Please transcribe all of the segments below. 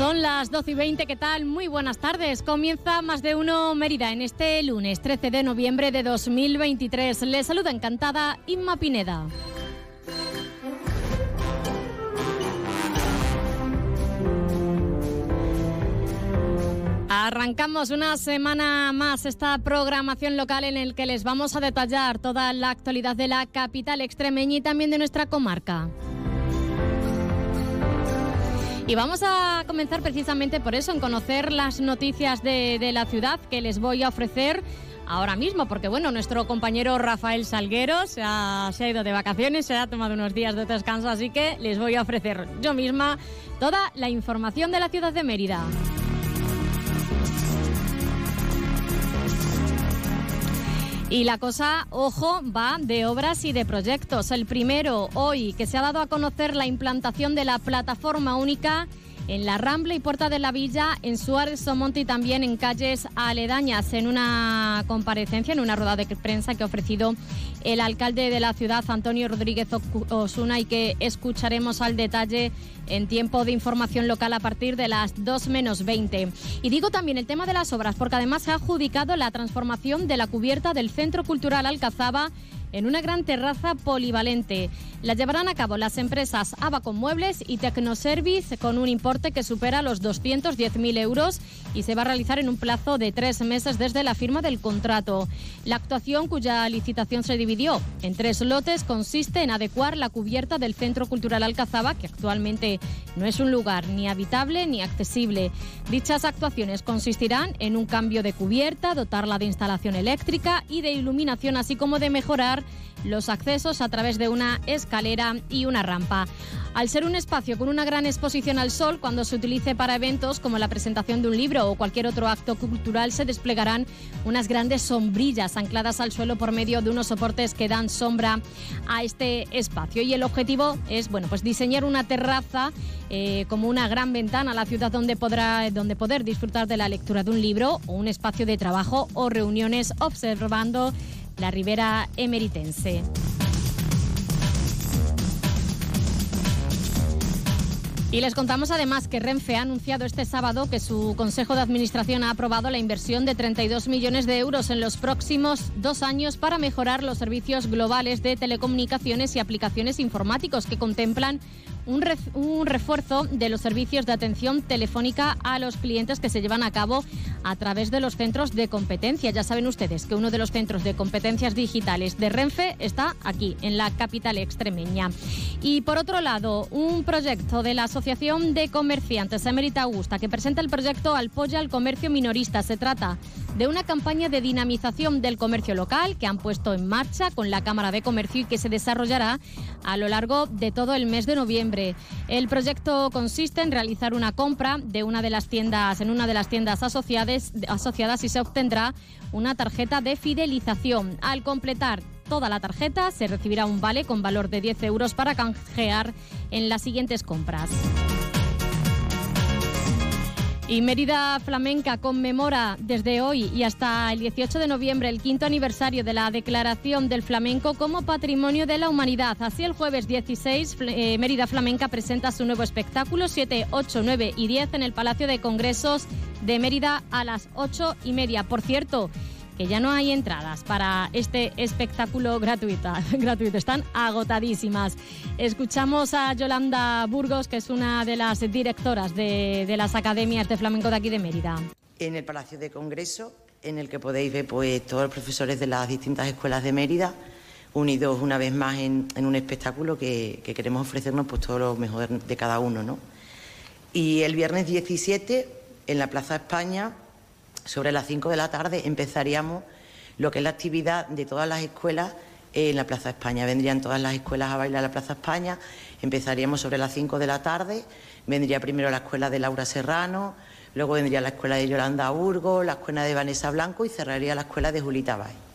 Son las 12 y 20, ¿qué tal? Muy buenas tardes. Comienza más de uno Mérida en este lunes 13 de noviembre de 2023. Les saluda encantada Inma Pineda. Arrancamos una semana más esta programación local en el que les vamos a detallar toda la actualidad de la capital extremeña y también de nuestra comarca. Y vamos a comenzar precisamente por eso, en conocer las noticias de, la ciudad que les voy a ofrecer ahora mismo, porque bueno, nuestro compañero Rafael Salguero se ha, se ha, ido de vacaciones, se ha tomado unos días de descanso, así que les voy a ofrecer yo misma toda la información de la ciudad de Mérida. Y la cosa, ojo, va de obras y de proyectos. El primero, hoy, que se ha dado a conocer la implantación de la plataforma única en la Rambla y Puerta de la Villa, en Suárez, Somonte y también en calles aledañas, en una comparecencia, en una rueda de prensa que ha ofrecido el alcalde de la ciudad, Antonio Rodríguez Osuna, y que escucharemos al detalle en tiempo de información local a partir de las 2 menos 20. Y digo también el tema de las obras, porque además se ha adjudicado la transformación de la cubierta del Centro Cultural Alcazaba en una gran terraza polivalente. La llevarán a cabo las empresas Abacon Muebles y Tecnoservice con un importe que supera los 210.000 euros y se va a realizar en un plazo de tres meses desde la firma del contrato. La actuación, cuya licitación se dividió en tres lotes, consiste en adecuar la cubierta del Centro Cultural Alcazaba, que actualmente no es un lugar ni habitable ni accesible. Dichas actuaciones consistirán en un cambio de cubierta, dotarla de instalación eléctrica y de iluminación, así como de mejorar los accesos a través de una escalera y una rampa. Al ser un espacio con una gran exposición al sol, cuando se utilice para eventos como la presentación de un libro o cualquier otro acto cultural, se desplegarán unas grandes sombrillas ancladas al suelo por medio de unos soportes que dan sombra a este espacio. Y el objetivo es bueno, pues diseñar una terraza eh, como una gran ventana a la ciudad donde, podrá, donde poder disfrutar de la lectura de un libro o un espacio de trabajo o reuniones observando la ribera emeritense. Y les contamos además que Renfe ha anunciado este sábado que su Consejo de Administración ha aprobado la inversión de 32 millones de euros en los próximos dos años para mejorar los servicios globales de telecomunicaciones y aplicaciones informáticos que contemplan un, refuerzo de los servicios de atención telefónica a los clientes que se llevan a cabo a través de los centros de competencia. Ya saben ustedes que uno de los centros de competencias digitales de Renfe está aquí, en la capital extremeña. Y por otro lado, un proyecto de la Asociación de Comerciantes Emerita Augusta que presenta el proyecto Alpoya al Comercio Minorista. Se trata de una campaña de dinamización del comercio local que han puesto en marcha con la Cámara de Comercio y que se desarrollará a lo largo de todo el mes de noviembre. El proyecto consiste en realizar una compra de una de las tiendas en una de las tiendas asociadas, asociadas y se obtendrá una tarjeta de fidelización. Al completar toda la tarjeta se recibirá un vale con valor de 10 euros para canjear en las siguientes compras. Y Mérida Flamenca conmemora desde hoy y hasta el 18 de noviembre el quinto aniversario de la declaración del flamenco como patrimonio de la humanidad. Así el jueves 16 eh, Mérida Flamenca presenta su nuevo espectáculo 7, 8, 9 y 10 en el Palacio de Congresos de Mérida a las 8 y media. Por cierto, que ya no hay entradas para este espectáculo gratuito. gratuito. Están agotadísimas. Escuchamos a Yolanda Burgos, que es una de las directoras de, las academias de flamenco de aquí de Mérida. En el Palacio de Congreso, en el que podéis ver pues, todos los profesores de las distintas escuelas de Mérida, unidos una vez más en, un espectáculo que, que, queremos ofrecernos pues, todo lo mejor de cada uno. ¿no? Y el viernes 17, en la Plaza España, sobre las 5 de la tarde empezaríamos lo que es la actividad de todas las escuelas en la Plaza España. Vendrían todas las escuelas a bailar a la Plaza España, empezaríamos sobre las 5 de la tarde, vendría primero la escuela de Laura Serrano, luego vendría la escuela de Yolanda Urgo, la escuela de Vanessa Blanco y cerraría la escuela de Julita Bay.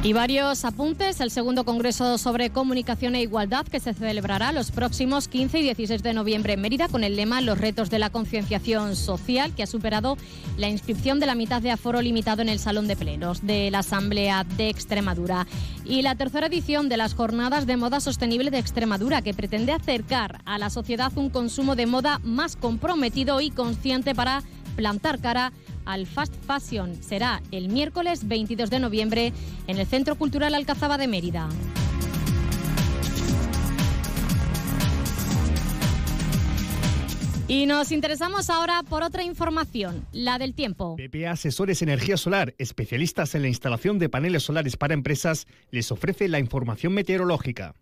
Y varios apuntes. El segundo Congreso sobre Comunicación e Igualdad que se celebrará los próximos 15 y 16 de noviembre en Mérida con el lema Los retos de la concienciación social que ha superado la inscripción de la mitad de aforo limitado en el Salón de Plenos de la Asamblea de Extremadura. Y la tercera edición de las Jornadas de Moda Sostenible de Extremadura que pretende acercar a la sociedad un consumo de moda más comprometido y consciente para plantar cara al Fast Fashion. Será el miércoles 22 de noviembre en el Centro Cultural Alcazaba de Mérida. Y nos interesamos ahora por otra información, la del tiempo. PPA Asesores Energía Solar, especialistas en la instalación de paneles solares para empresas, les ofrece la información meteorológica.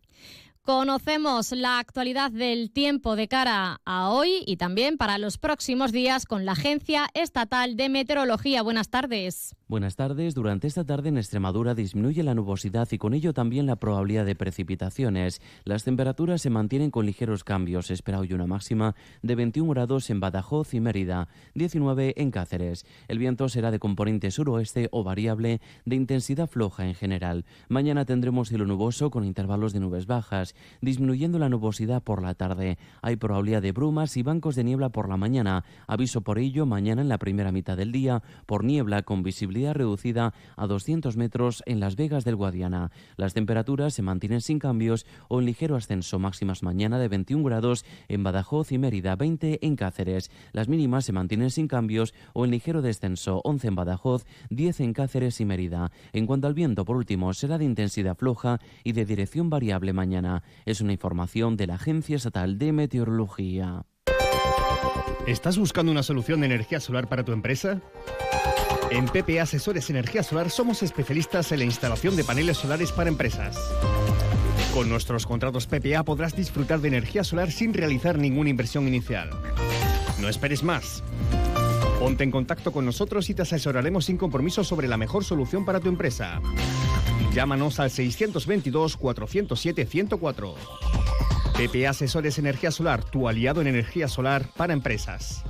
Conocemos la actualidad del tiempo de cara a hoy y también para los próximos días con la Agencia Estatal de Meteorología. Buenas tardes. Buenas tardes. Durante esta tarde en Extremadura disminuye la nubosidad y con ello también la probabilidad de precipitaciones. Las temperaturas se mantienen con ligeros cambios. Espera hoy una máxima de 21 grados en Badajoz y Mérida, 19 en Cáceres. El viento será de componente suroeste o variable de intensidad floja en general. Mañana tendremos cielo nuboso con intervalos de nubes bajas disminuyendo la nubosidad por la tarde. Hay probabilidad de brumas y bancos de niebla por la mañana. Aviso por ello mañana en la primera mitad del día por niebla con visibilidad reducida a 200 metros en Las Vegas del Guadiana. Las temperaturas se mantienen sin cambios o en ligero ascenso máximas mañana de 21 grados en Badajoz y Mérida, 20 en Cáceres. Las mínimas se mantienen sin cambios o en ligero descenso, 11 en Badajoz, 10 en Cáceres y Mérida. En cuanto al viento, por último, será de intensidad floja y de dirección variable mañana. Es una información de la Agencia Estatal de Meteorología. ¿Estás buscando una solución de energía solar para tu empresa? En PPA Asesores Energía Solar somos especialistas en la instalación de paneles solares para empresas. Con nuestros contratos PPA podrás disfrutar de energía solar sin realizar ninguna inversión inicial. No esperes más. Ponte en contacto con nosotros y te asesoraremos sin compromiso sobre la mejor solución para tu empresa. Llámanos al 622-407-104. PP Asesores Energía Solar, tu aliado en energía solar para empresas.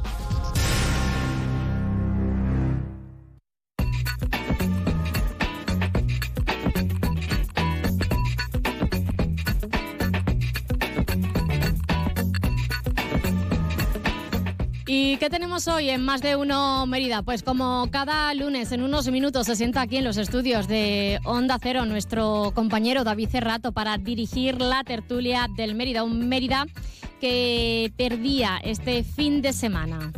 Qué tenemos hoy en Más de Uno Mérida? Pues como cada lunes, en unos minutos, se sienta aquí en los estudios de Onda Cero nuestro compañero David Cerrato para dirigir la tertulia del Mérida, un Mérida que perdía este fin de semana.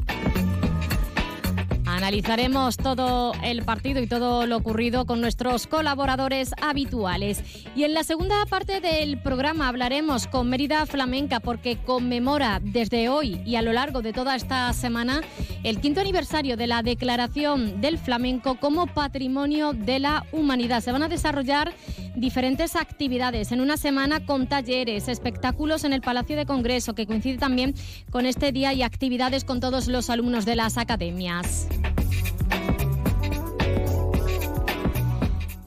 Analizaremos todo el partido y todo lo ocurrido con nuestros colaboradores habituales. Y en la segunda parte del programa hablaremos con Mérida Flamenca porque conmemora desde hoy y a lo largo de toda esta semana el quinto aniversario de la declaración del flamenco como patrimonio de la humanidad. Se van a desarrollar diferentes actividades en una semana con talleres, espectáculos en el Palacio de Congreso, que coincide también con este día y actividades con todos los alumnos de las academias.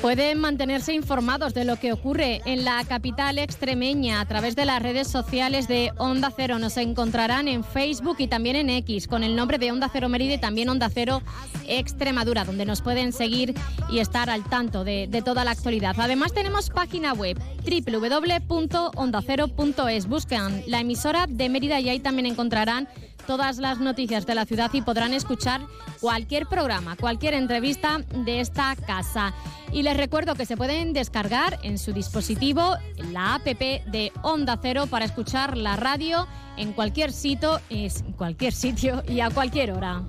Pueden mantenerse informados de lo que ocurre en la capital extremeña a través de las redes sociales de Onda Cero. Nos encontrarán en Facebook y también en X con el nombre de Onda Cero Mérida y también Onda Cero Extremadura, donde nos pueden seguir y estar al tanto de, toda la actualidad. Además tenemos página web www.ondacero.es. Buscan la emisora de Mérida y ahí también encontrarán todas las noticias de la ciudad y podrán escuchar cualquier programa, cualquier entrevista de esta casa. Y les recuerdo que se pueden descargar en su dispositivo la app de Onda Cero para escuchar la radio en cualquier sitio, en cualquier sitio y a cualquier hora.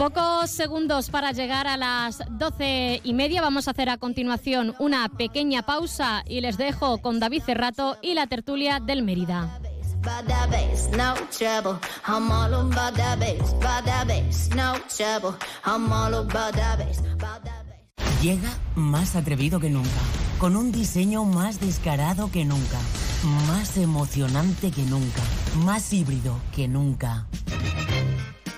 Pocos segundos para llegar a las doce y media. Vamos a hacer a continuación una pequeña pausa y les dejo con David Cerrato y la tertulia del Mérida. Llega más atrevido que nunca con un diseño más descarado que nunca, más emocionante que nunca, más híbrido que nunca.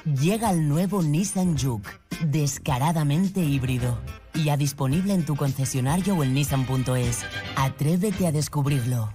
Llega el nuevo Nissan Juke, descaradamente híbrido. Ya disponible en tu concesionario o en nissan.es. Atrévete a descubrirlo.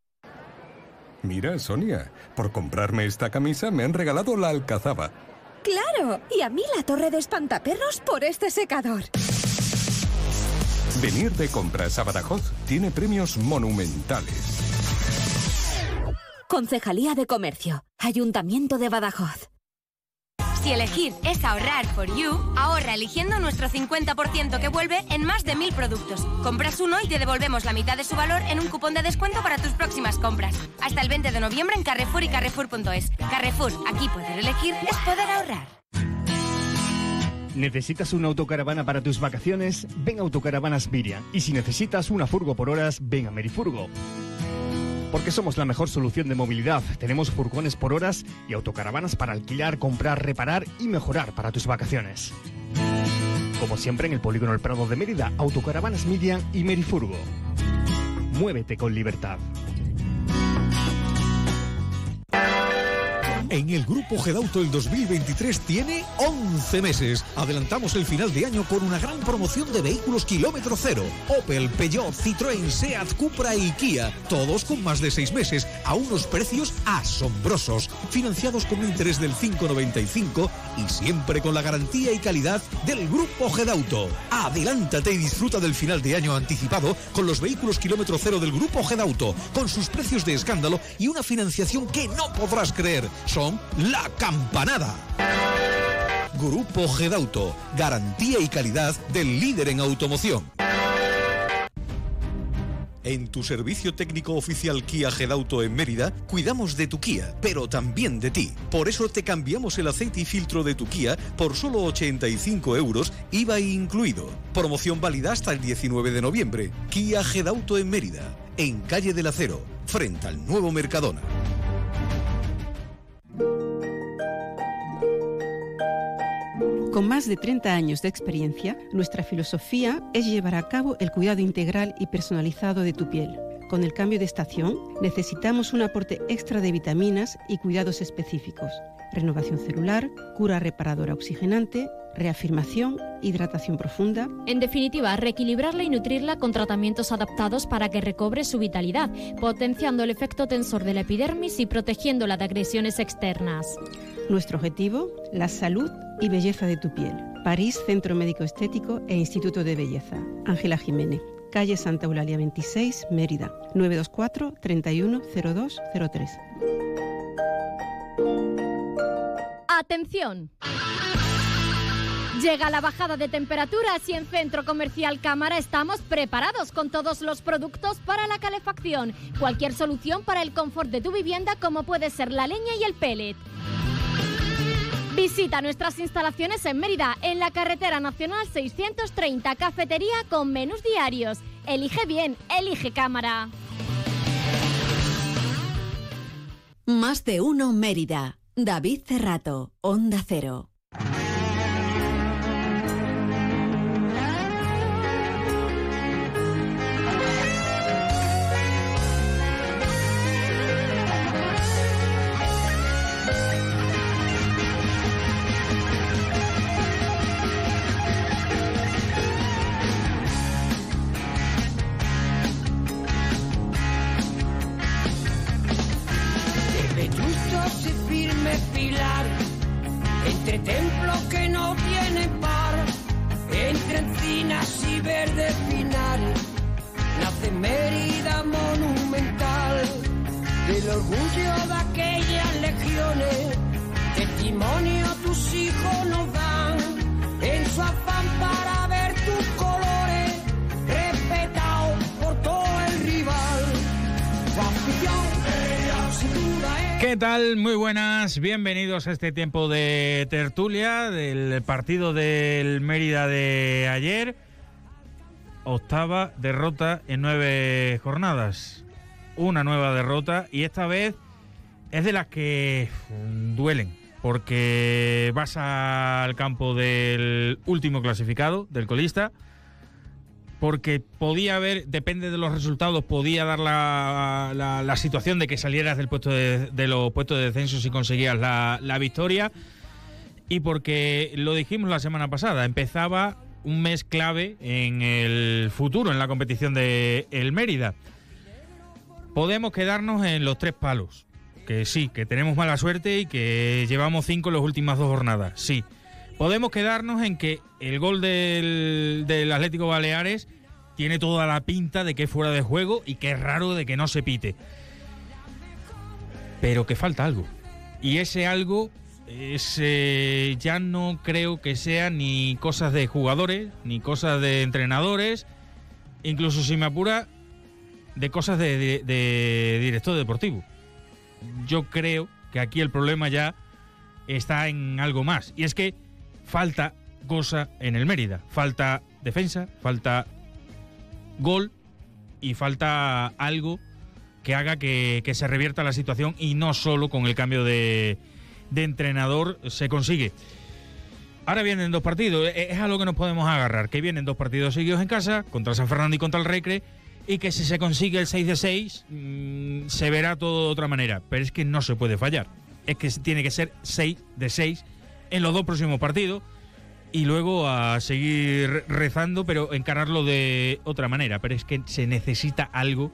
Mira, Sonia, por comprarme esta camisa me han regalado la alcazaba. ¡Claro! Y a mí la torre de espantaperros por este secador. Venir de compras a Badajoz tiene premios monumentales. Concejalía de Comercio, Ayuntamiento de Badajoz. Si elegir es ahorrar for you, ahorra eligiendo nuestro 50% que vuelve en más de mil productos. Compras uno y te devolvemos la mitad de su valor en un cupón de descuento para tus próximas compras. Hasta el 20 de noviembre en Carrefour y Carrefour.es. Carrefour, aquí poder elegir es poder ahorrar. ¿Necesitas una autocaravana para tus vacaciones? Ven a Autocaravanas Miriam. Y si necesitas una furgo por horas, ven a Merifurgo. Porque somos la mejor solución de movilidad. Tenemos furgones por horas y autocaravanas para alquilar, comprar, reparar y mejorar para tus vacaciones. Como siempre en el Polígono El Prado de Mérida, Autocaravanas Miriam y Merifurgo. Muévete con libertad. En el Grupo Gedauto el 2023 tiene 11 meses. Adelantamos el final de año con una gran promoción de vehículos kilómetro cero. Opel, Peugeot, Citroën, Seat, Cupra y Kia. Todos con más de 6 meses a unos precios asombrosos. Financiados con un interés del 5,95 y siempre con la garantía y calidad del Grupo Gedauto. Adelántate y disfruta del final de año anticipado con los vehículos kilómetro cero del Grupo Gedauto. Con sus precios de escándalo y una financiación que no podrás creer. La campanada. Grupo Gedauto, garantía y calidad del líder en automoción. En tu servicio técnico oficial Kia Gedauto en Mérida, cuidamos de tu Kia, pero también de ti. Por eso te cambiamos el aceite y filtro de tu Kia por solo 85 euros, IVA incluido. Promoción válida hasta el 19 de noviembre. Kia Gedauto en Mérida, en calle del Acero, frente al nuevo Mercadona. Con más de 30 años de experiencia, nuestra filosofía es llevar a cabo el cuidado integral y personalizado de tu piel. Con el cambio de estación, necesitamos un aporte extra de vitaminas y cuidados específicos. Renovación celular, cura reparadora oxigenante, reafirmación, hidratación profunda. En definitiva, reequilibrarla y nutrirla con tratamientos adaptados para que recobre su vitalidad, potenciando el efecto tensor de la epidermis y protegiéndola de agresiones externas. Nuestro objetivo, la salud y belleza de tu piel. París Centro Médico Estético e Instituto de Belleza. Ángela Jiménez. Calle Santa Eulalia 26, Mérida. 924 310203. ¡Atención! Llega la bajada de temperaturas y en Centro Comercial Cámara estamos preparados con todos los productos para la calefacción. Cualquier solución para el confort de tu vivienda como puede ser la leña y el pellet. Visita nuestras instalaciones en Mérida, en la carretera nacional 630, cafetería con menús diarios. Elige bien, elige cámara. Más de uno Mérida. David Cerrato, Onda Cero. Muy buenas, bienvenidos a este tiempo de tertulia del partido del Mérida de ayer. Octava derrota en nueve jornadas. Una nueva derrota y esta vez es de las que duelen, porque vas al campo del último clasificado, del colista, porque podía haber, depende de los resultados, podía dar la, la, situación de que salieras del puesto de, los puestos de descenso si conseguías la, la, victoria. Y porque lo dijimos la semana pasada, empezaba un mes clave en el futuro, en la competición de el Mérida. Podemos quedarnos en los tres palos. Que sí, que tenemos mala suerte y que llevamos cinco en las últimas dos jornadas. Sí podemos quedarnos en que el gol del, Atlético Baleares tiene toda la pinta de que es fuera de juego y que es raro de que no se pite. Pero que falta algo. Y ese algo ese ya no creo que sea ni cosas de jugadores, ni cosas de entrenadores, incluso si me apura, de cosas de, de director deportivo. Yo creo que aquí el problema ya está en algo más. Y es que falta cosa en el Mérida. Falta defensa, falta gol y falta algo que haga que, se revierta la situación y no solo con el cambio de, entrenador se consigue. Ahora vienen dos partidos, e, es a lo que nos podemos agarrar, que vienen dos partidos seguidos en casa, contra San Fernando y contra el Recre, y que si se consigue el 6 de 6, mm, se verá todo de otra manera, pero es que no se puede fallar, es que tiene que ser 6 de 6 en los dos próximos partidos y luego a seguir rezando, pero encararlo de otra manera. Pero es que se necesita algo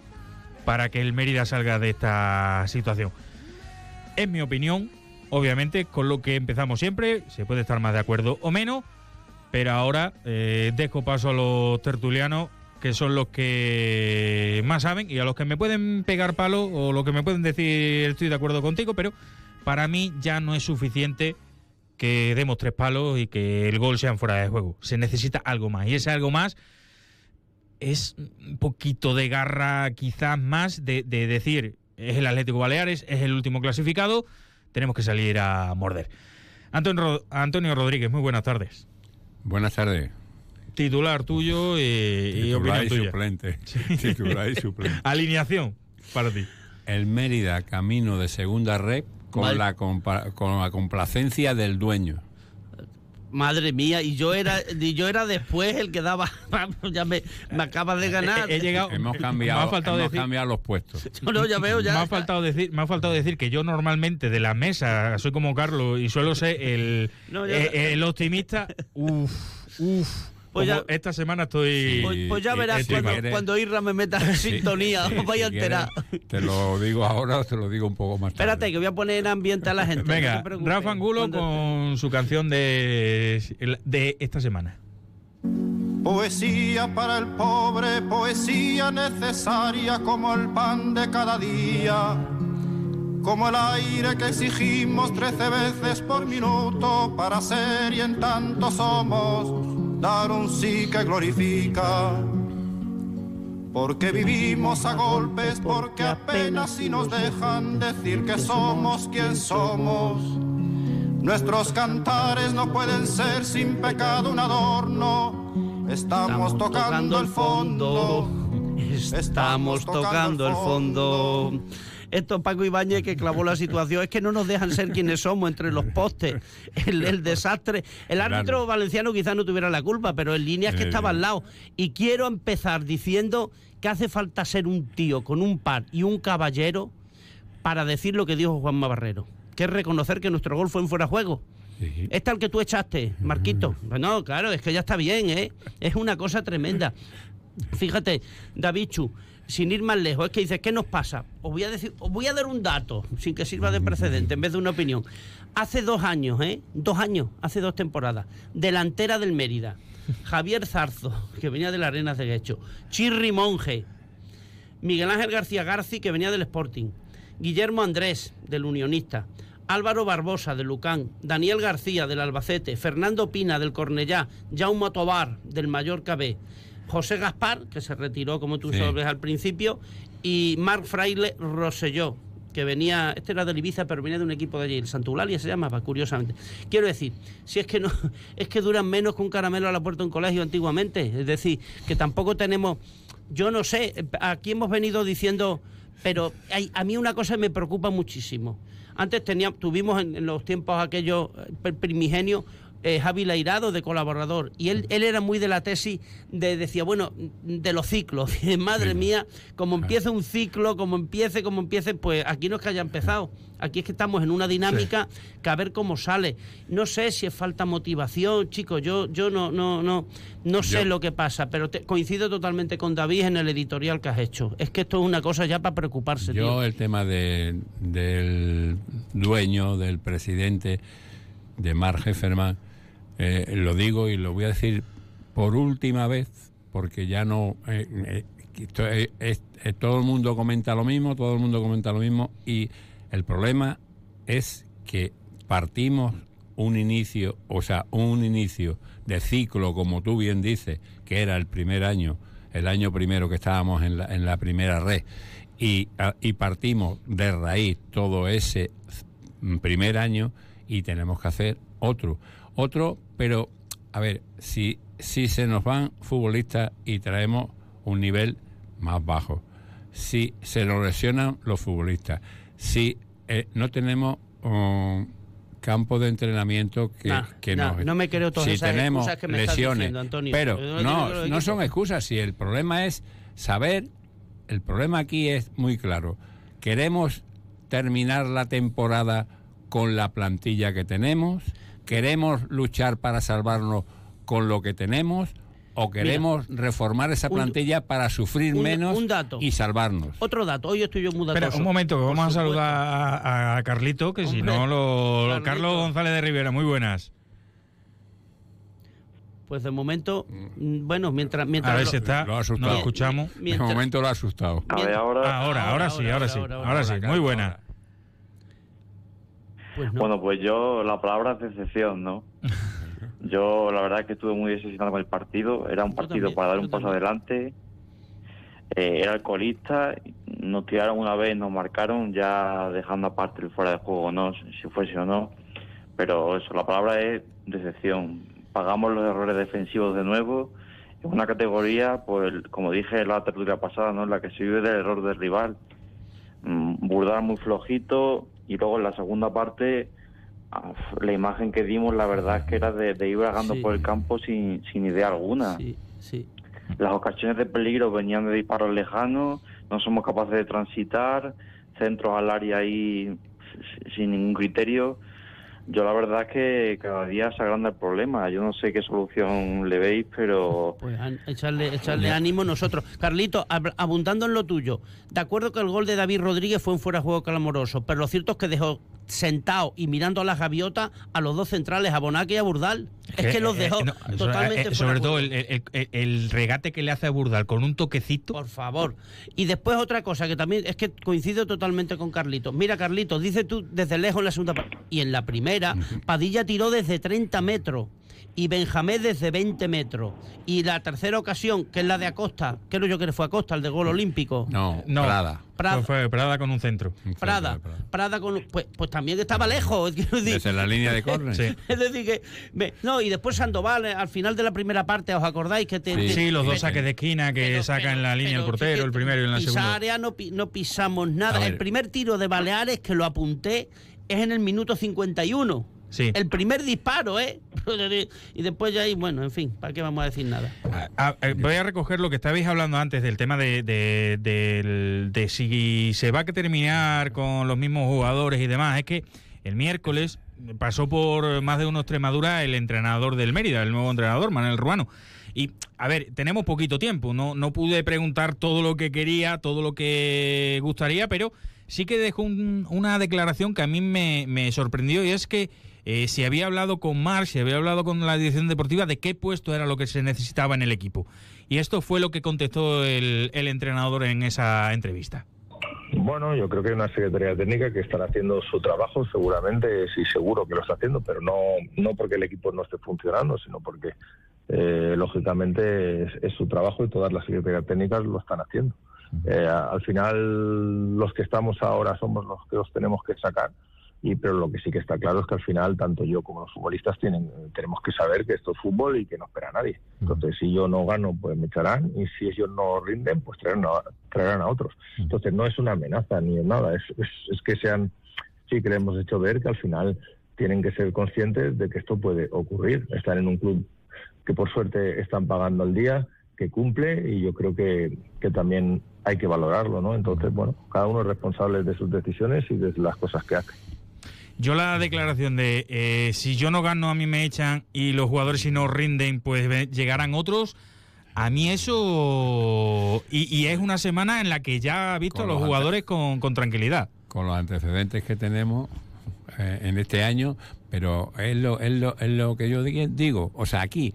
para que el Mérida salga de esta situación. Es mi opinión, obviamente, con lo que empezamos siempre, se puede estar más de acuerdo o menos, pero ahora eh, dejo paso a los tertulianos, que son los que más saben, y a los que me pueden pegar palo o lo que me pueden decir estoy de acuerdo contigo, pero para mí ya no es suficiente que demos tres palos y que el gol sea fuera de juego. Se necesita algo más. Y ese algo más es un poquito de garra, quizás más, de, decir, es el Atlético Baleares, es el último clasificado, tenemos que salir a morder. Antonio, Antonio Rodríguez, muy buenas tardes. Buenas tardes. Titular tuyo y, opinión y Suplente. Titular y suplente. Alineación para ti. El Mérida, camino de segunda red, con la, con la complacencia del dueño. Madre mía, y yo era y yo era después el que daba. ya me, me acaba de ganar. He, llegado. Hemos cambiado, hemos cambiado los puestos. no, ya veo, ya. Me ha, faltado decir, me ha faltado decir que yo normalmente de la mesa soy como Carlos y suelo ser el, eh, el optimista. Uf, uf. Pues esta semana estoy. Pues, pues ya verás cuando, Irra me meta en sintonía, os vais a enterar. te lo digo ahora o te lo digo un poco más tarde. Espérate, que voy a poner en ambiente a la gente. Venga, Rafa Angulo con su canción de, de esta semana. Poesía para el pobre, poesía necesaria como el pan de cada día, como el aire que exigimos trece veces por minuto para ser y en tanto somos dar un sí que glorifica. Porque vivimos a golpes, porque apenas si nos dejan decir que somos quien somos. Nuestros cantares no pueden ser sin pecado un adorno. Estamos, tocando, el fondo. Estamos tocando el fondo esto Paco Ibáñez que clavó la situación, es que no nos dejan ser quienes somos entre los postes, el, desastre. El árbitro valenciano quizás no tuviera la culpa, pero en líneas que estaba al lado. Y quiero empezar diciendo que hace falta ser un tío con un par y un caballero para decir lo que dijo Juanma Barrero, que es reconocer que nuestro gol fue en fuera juego. ¿Es tal que tú echaste, Marquito? No, claro, es que ya está bien, ¿eh? Es una cosa tremenda. Fíjate, Davichu, sin ir más lejos, es que dices, ¿qué nos pasa? Os voy a decir, os voy a dar un dato, sin que sirva de precedente, en vez de una opinión. Hace dos años, ¿eh? Dos años, hace dos temporadas, delantera del Mérida, Javier Zarzo, que venía de la Arenas de Guecho, Chirri Monge, Miguel Ángel García Garci, que venía del Sporting, Guillermo Andrés, del Unionista, Álvaro Barbosa, del Lucán, Daniel García, del Albacete, Fernando Pina, del Cornellá, Jaume Tobar, del Mallorca B, José Gaspar, que se retiró, como tú sabes al principio, y Marc Fraile Rosselló, que venía, este era de Ibiza, pero venía de un equipo de allí, el Santulalia se llamaba, curiosamente. Quiero decir, si es que no, es que duran menos que un caramelo a la puerta de un colegio antiguamente. Es decir, que tampoco tenemos, yo no sé, aquí hemos venido diciendo, pero a mí una cosa me preocupa muchísimo. Antes teníamos, tuvimos en, en los tiempos aquellos eh, primigenios eh, Javi Leirado de colaborador. Y él, él era muy de la tesis de decía bueno de los ciclos. Madre mía como empieza un ciclo como empiece como empiece pues aquí no es que haya empezado. Aquí es que estamos en una dinámica que a ver cómo sale. No sé si es falta motivación chicos yo yo no no no no sé lo que pasa pero coincido totalmente con David en el editorial que has hecho. Es que esto es una cosa ya para preocuparse yo el tema de, del dueño del presidente de Mark Hefferman eh, lo digo y lo voy a decir por última vez, porque ya no... Eh, eh, todo el mundo comenta lo mismo, todo el mundo comenta lo mismo, y el problema es que partimos un inicio, o sea, un inicio de ciclo, como tú bien dices, que era el primer año, el año primero que estábamos en la, en la primera red, y, y partimos de raíz todo ese primer año y tenemos que hacer otro. Otro, pero a ver, si, si se nos van futbolistas y traemos un nivel más bajo, si se nos lesionan los futbolistas, si eh, no tenemos un campo de entrenamiento que, que nos, no me creo todas si esas tenemos excusas que me lesiones, diciendo, Antonio. pero no, no son excusas, si el problema es saber, el problema aquí es muy claro, queremos terminar la temporada con la plantilla que tenemos, ¿Queremos luchar para salvarnos con lo que tenemos o queremos reformar esa plantilla para sufrir menos y salvarnos. Otro dato, hoy estoy yo muy Espera, un momento, vamos a saludar a, Carlito, que si no lo... Carlos González de Rivera, muy buenas. Pues de momento, mm, bueno, mientras... mientras a ver si está, lo, ha asustado. lo escuchamos. de momento lo ha asustado. ahora, ahora, ahora, sí, ahora, sí, ahora, sí, muy buena. Pues bueno, pues yo, la palabra es decepción, ¿no? yo la verdad es que estuve muy decepcionado con el partido. Era un partido para dar un paso adelante. Eh, era alcoholista, nos tiraron una vez, nos marcaron, ya dejando aparte el fuera de juego, no si fuese o no. Pero eso, la palabra es decepción. Pagamos los errores defensivos de nuevo. Es una categoría, pues como dije en la tertulia pasada, ¿no? la que se vive del error del rival. Mm, Burdar muy flojito, y luego en la segunda parte ah, la imagen que dimos la verdad es que era de, ir vagando por el campo sin, sin idea alguna. Las ocasiones de peligro venían de disparos lejanos, no somos capaces de transitar, centros al área ahí sin ningún criterio. Yo la verdad es que cada día se agranda el problema. Yo no sé qué solución le veis, pero... Pues echarle, echarle ánimo nosotros. Carlito, abundando en lo tuyo, de acuerdo que el gol de David Rodríguez fue un fuera de juego clamoroso, pero lo cierto es que dejó sentado y mirando a la gaviota a los dos centrales, a Bonaque y a Burdal. Es que, los eh, dejó totalmente eh, Sobre todo el, regate que le hace a Burdal con un toquecito. Por favor. Y después otra cosa que también es que coincido totalmente con Carlitos. Mira, Carlitos, dice tú desde lejos en la segunda parte. Y en la primera, Padilla tiró desde 30 metros y Benjamé desde 20 metros. Y la tercera ocasión, que es la de Acosta, creo yo que fue Acosta, el de gol olímpico. No, no Prada. Prada. Fue Prada con un centro. Prada, Prada, con pues, pues también estaba lejos. Desde la línea de córner. Sí. es decir, que. no, y después Sandoval, eh, al final de la primera parte, ¿os acordáis? que te, Sí, los dos saques de esquina que sacan en la línea el portero, el primero y en la segunda. área no, no pisamos nada. El primer tiro de Baleares, que lo apunté, es en el minuto 51 el primer disparo, ¿eh? y después ya ahí, bueno, en fin, ¿para qué vamos a decir nada? Ah, ah, eh, voy a recoger lo que estabais hablando antes del tema de, de, si se va a terminar con los mismos jugadores y demás. Es que el miércoles pasó por más de una Extremadura el entrenador del Mérida, el nuevo entrenador, Manuel Ruano. Y, a ver, tenemos poquito tiempo, no, no pude preguntar todo lo que quería, todo lo que gustaría, pero sí que dejó una declaración que a mí me, sorprendió y es que eh, si había hablado con Mar, si había hablado con la dirección deportiva de qué puesto era lo que se necesitaba en el equipo. Y esto fue lo que contestó el, entrenador en esa entrevista. Bueno, yo creo que hay una secretaría técnica que estará haciendo su trabajo, seguramente, sí, seguro que lo está haciendo, pero no, no porque el equipo no esté funcionando, sino porque, eh, lógicamente, es, su trabajo y todas las secretarías técnicas lo están haciendo. Eh, al final, los que estamos ahora somos los que los tenemos que sacar. Y, pero lo que sí que está claro es que al final tanto yo como los futbolistas tienen tenemos que saber que esto es fútbol y que no espera a nadie. Entonces, si yo no gano, pues me echarán y si ellos no rinden, pues traerán a, traerán a otros. Entonces, no es una amenaza ni nada, es, es, es que sean, sí que le hemos hecho ver que al final tienen que ser conscientes de que esto puede ocurrir. Están en un club que por suerte están pagando al día, que cumple y yo creo que, que también hay que valorarlo, ¿no? Entonces, bueno, cada uno es responsable de sus decisiones y de las cosas que hace. Yo la declaración de eh, si yo no gano a mí me echan y los jugadores si no rinden pues llegarán otros, a mí eso... Y, y es una semana en la que ya ha visto a los los jugadores con, con tranquilidad. con los antecedentes que tenemos eh, en este año, pero es lo, es lo, es lo que yo di- digo. O sea, aquí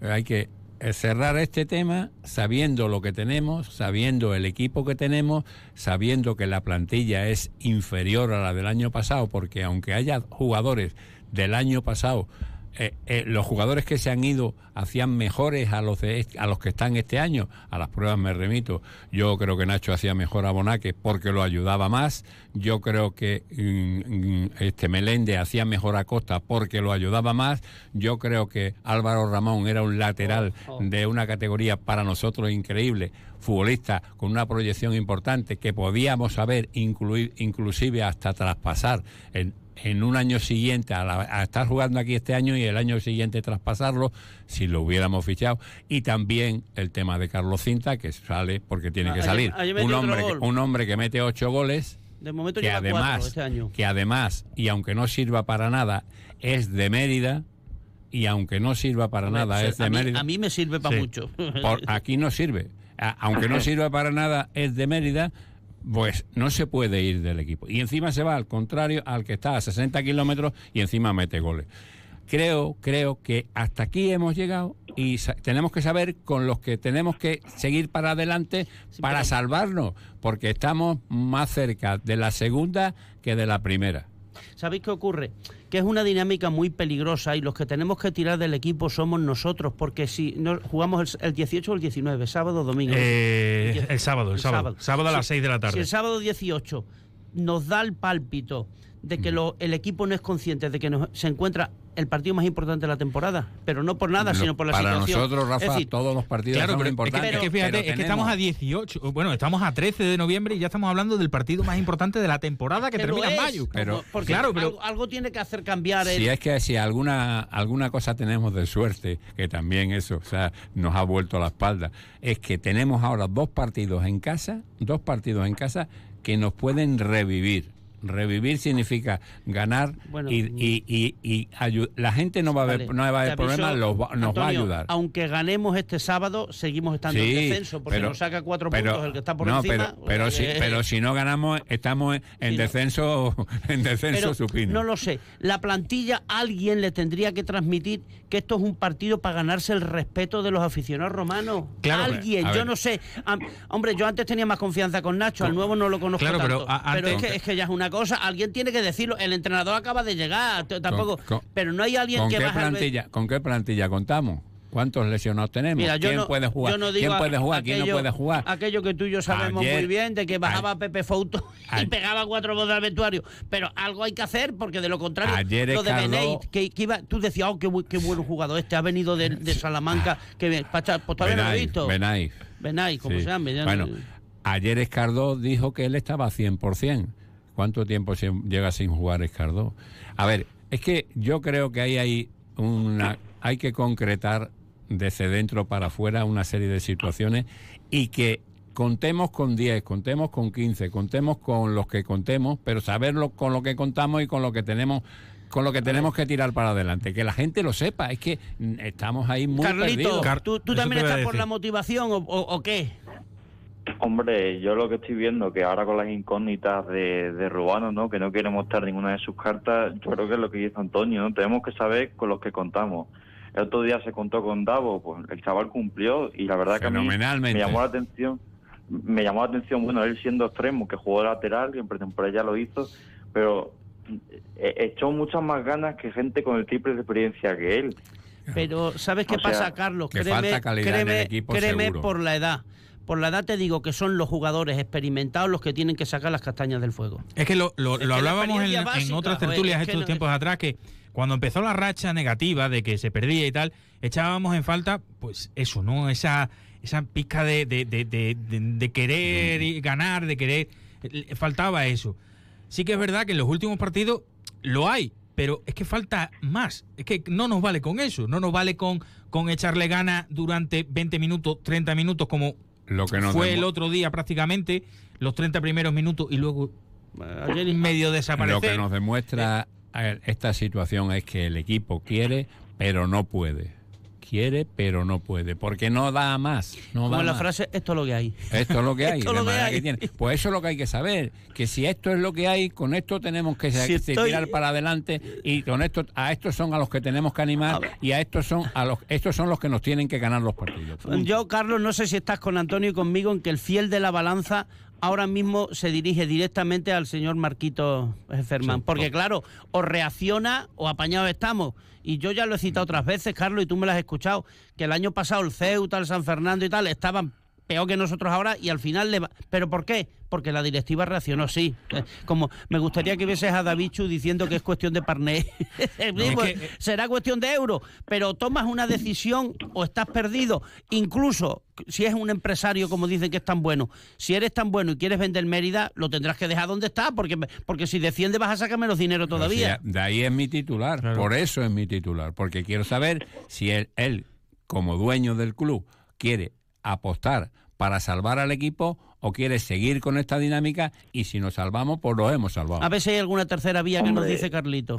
hay que cerrar este tema sabiendo lo que tenemos, sabiendo el equipo que tenemos, sabiendo que la plantilla es inferior a la del año pasado, porque aunque haya jugadores del año pasado, eh, eh, los jugadores que se han ido hacían mejores a los de a los que están este año. A las pruebas me remito. Yo creo que Nacho hacía mejor a Bonaque porque lo ayudaba más. Yo creo que mm, mm, este Melende hacía mejor a Costa porque lo ayudaba más. Yo creo que Álvaro Ramón era un lateral de una categoría para nosotros increíble, futbolista con una proyección importante que podíamos haber incluir, inclusive hasta traspasar en, en un año siguiente a, la- a estar jugando aquí este año y el año siguiente traspasarlo si lo hubiéramos fichado y también el tema de Carlos Cinta que sale porque tiene que Ayer- salir metió un hombre que, un hombre que mete ocho goles De momento que lleva además este año. que además y aunque no sirva para nada es de Mérida y aunque no sirva para nada es de mí- Mérida a mí me sirve pa' Sí. mucho. Por- aquí no sirve aunque no sirva para nada es de Mérida pues no se puede ir del equipo. Y encima se va al contrario al que está a 60 kilómetros y encima mete goles. Creo creo que hasta aquí hemos llegado y tenemos que saber con los que tenemos que seguir para adelante para pero- salvarnos porque estamos más cerca de la segunda que de la primera ¿Sabéis qué ocurre? Que es una dinámica muy peligrosa y los que tenemos que tirar del equipo somos nosotros, porque si no, jugamos el, el 18 o el 19, sábado o domingo. Eh, el sábado, el sábado. Sábado a las Si- 6 de la tarde. Si el sábado 18 nos da el pálpito de que lo- el equipo no es consciente de que nos- se encuentra el partido más importante de la temporada, pero no por nada, Lo- sino por la para situación. nosotros, Rafa, decir, todos los partidos Claro, son pero es que, importantes es que fíjate, pero es que tenemos- estamos a 18, bueno, estamos a 13 de noviembre y ya estamos hablando del partido más importante de la temporada que termina en mayo. Pero- porque claro, pero algo, algo tiene que hacer cambiar el, Si es que si alguna alguna cosa tenemos de suerte, que también eso, o sea, nos ha vuelto a la espalda, es que tenemos ahora dos partidos en casa, dos partidos en casa que nos pueden revivir. Revivir significa ganar Bueno, y, y, y, y ayu- la gente no va a haber, Vale, no va a haber problema, los va- nos va a ayudar. Aunque ganemos este sábado, seguimos estando en descenso, porque pero- nos saca cuatro pero- puntos el que está por no, encima. Pero, pero, si, eh, pero si no ganamos, estamos en no. descenso, en descenso supino. No lo sé. La plantilla, alguien le tendría que transmitir que esto es un partido para ganarse el respeto de los aficionados romanos. Claro, alguien, yo no sé. Hombre, yo antes tenía más confianza con Nacho, al nuevo no lo conozco Claro, pero tanto. a- pero es que, es que ya es una cosa, alguien tiene que decirlo. El entrenador acaba de llegar, tampoco. con- pero no hay alguien ¿Con que qué, ve- plantilla, ¿Con qué plantilla contamos? ¿Cuántos lesionados tenemos? Mira, yo ¿Quién no, puede jugar? no ¿Quién puede jugar? ¿Quién no aquello- puede jugar? Aquello que tú y yo sabemos Ayer- muy bien, de que bajaba a- Pepe Fouto y pegaba cuatro bodas al vestuario. Pero algo hay que hacer, porque de lo contrario, Ayer lo de Beneit, que, que iba, tú decías, oh, qué, qué buen jugador este, ha venido de, de Salamanca, que pues todavía no lo he visto. Benay. Benay, como Sí. se no- Bueno, ayer Escardó dijo que él estaba a 100%. ¿Cuánto tiempo se llega sin jugar Escardó? A ver, es que yo creo que ahí hay una hay que concretar desde dentro para afuera una serie de situaciones y que contemos con 10, contemos con 15, contemos con los que contemos, pero saberlo con lo que contamos y con lo que tenemos con lo que tenemos que tirar para adelante, que la gente lo sepa, es que estamos ahí muy Carlito, perdidos. ¿tú, tú Eso también estás por la motivación o, o- o qué? Hombre, yo lo que estoy viendo, que ahora con las incógnitas de, de Rubano, ¿no? que no quiere mostrar ninguna de sus cartas, yo creo que es lo que dice Antonio, ¿no? tenemos que saber con los que contamos. El otro día se contó con Davo, pues el chaval cumplió y la verdad que a mí me llamó la atención, me llamó la atención, bueno, él siendo extremo, que jugó de lateral, que en pretemporada ya lo hizo, pero eh, echó muchas más ganas que gente con el triple de experiencia que él. Pero ¿sabes qué O sea, pasa, Carlos? que Créeme, falta calidad en el créeme, equipo, créeme por la edad. Por la edad te digo que son los jugadores experimentados los que tienen que sacar las castañas del fuego. Es que lo, lo- Es lo hablábamos en, otras tertulias es que estos no- tiempos atrás que cuando empezó la racha negativa de que se perdía y tal, echábamos en falta, pues eso, ¿no? Esa, esa pizca de, de, de- de- querer y ganar, de querer. Faltaba eso. Sí que es verdad que en los últimos partidos lo hay, pero es que falta más. Es que no nos vale con eso, no nos vale con, con echarle ganas durante 20 minutos, 30 minutos, como Lo que nos fue el otro día prácticamente, los 30 primeros minutos y luego medio desaparecer. Lo que nos demuestra eh, esta situación es que el equipo quiere, pero no puede. Quiere, pero no puede. Porque no da más. No Como da la más. frase, esto es lo que hay. Esto es lo que hay, Esto lo que hay. que tiene. Pues eso es lo que hay que saber, que si esto es lo que hay, con esto tenemos que Si estoy- tirar para adelante y con esto a estos son a los que tenemos que animar y a estos son a los estos son los que nos tienen que ganar los partidos. Yo, Carlos, no sé si estás con Antonio y conmigo en que el fiel de la balanza ahora mismo se dirige directamente al señor Marquito Fermán. porque, claro, o reacciona o apañado estamos. Y yo ya lo he citado otras veces, Carlos, y tú me lo has escuchado, que el año pasado el Ceuta, el San Fernando y tal estaban peor que nosotros ahora y al final le va... ¿Pero por qué? Porque la directiva reaccionó, sí. Eh, Como me gustaría que vieses a Davichu diciendo que es cuestión de parné. es Pues, que- será cuestión de euros, pero tomas una decisión o estás perdido. Incluso si es un empresario, como dicen que es tan bueno, si eres tan bueno y quieres vender Mérida, lo tendrás que dejar donde está, porque, porque si desciende vas a sacar menos dinero todavía. O sea, de ahí es mi titular, por eso es mi titular, porque quiero saber si él, él, como dueño del club, quiere apostar para salvar al equipo o quiere seguir con esta dinámica y si nos salvamos, pues lo hemos salvado. A ver si hay alguna tercera vía que nos dice Carlito.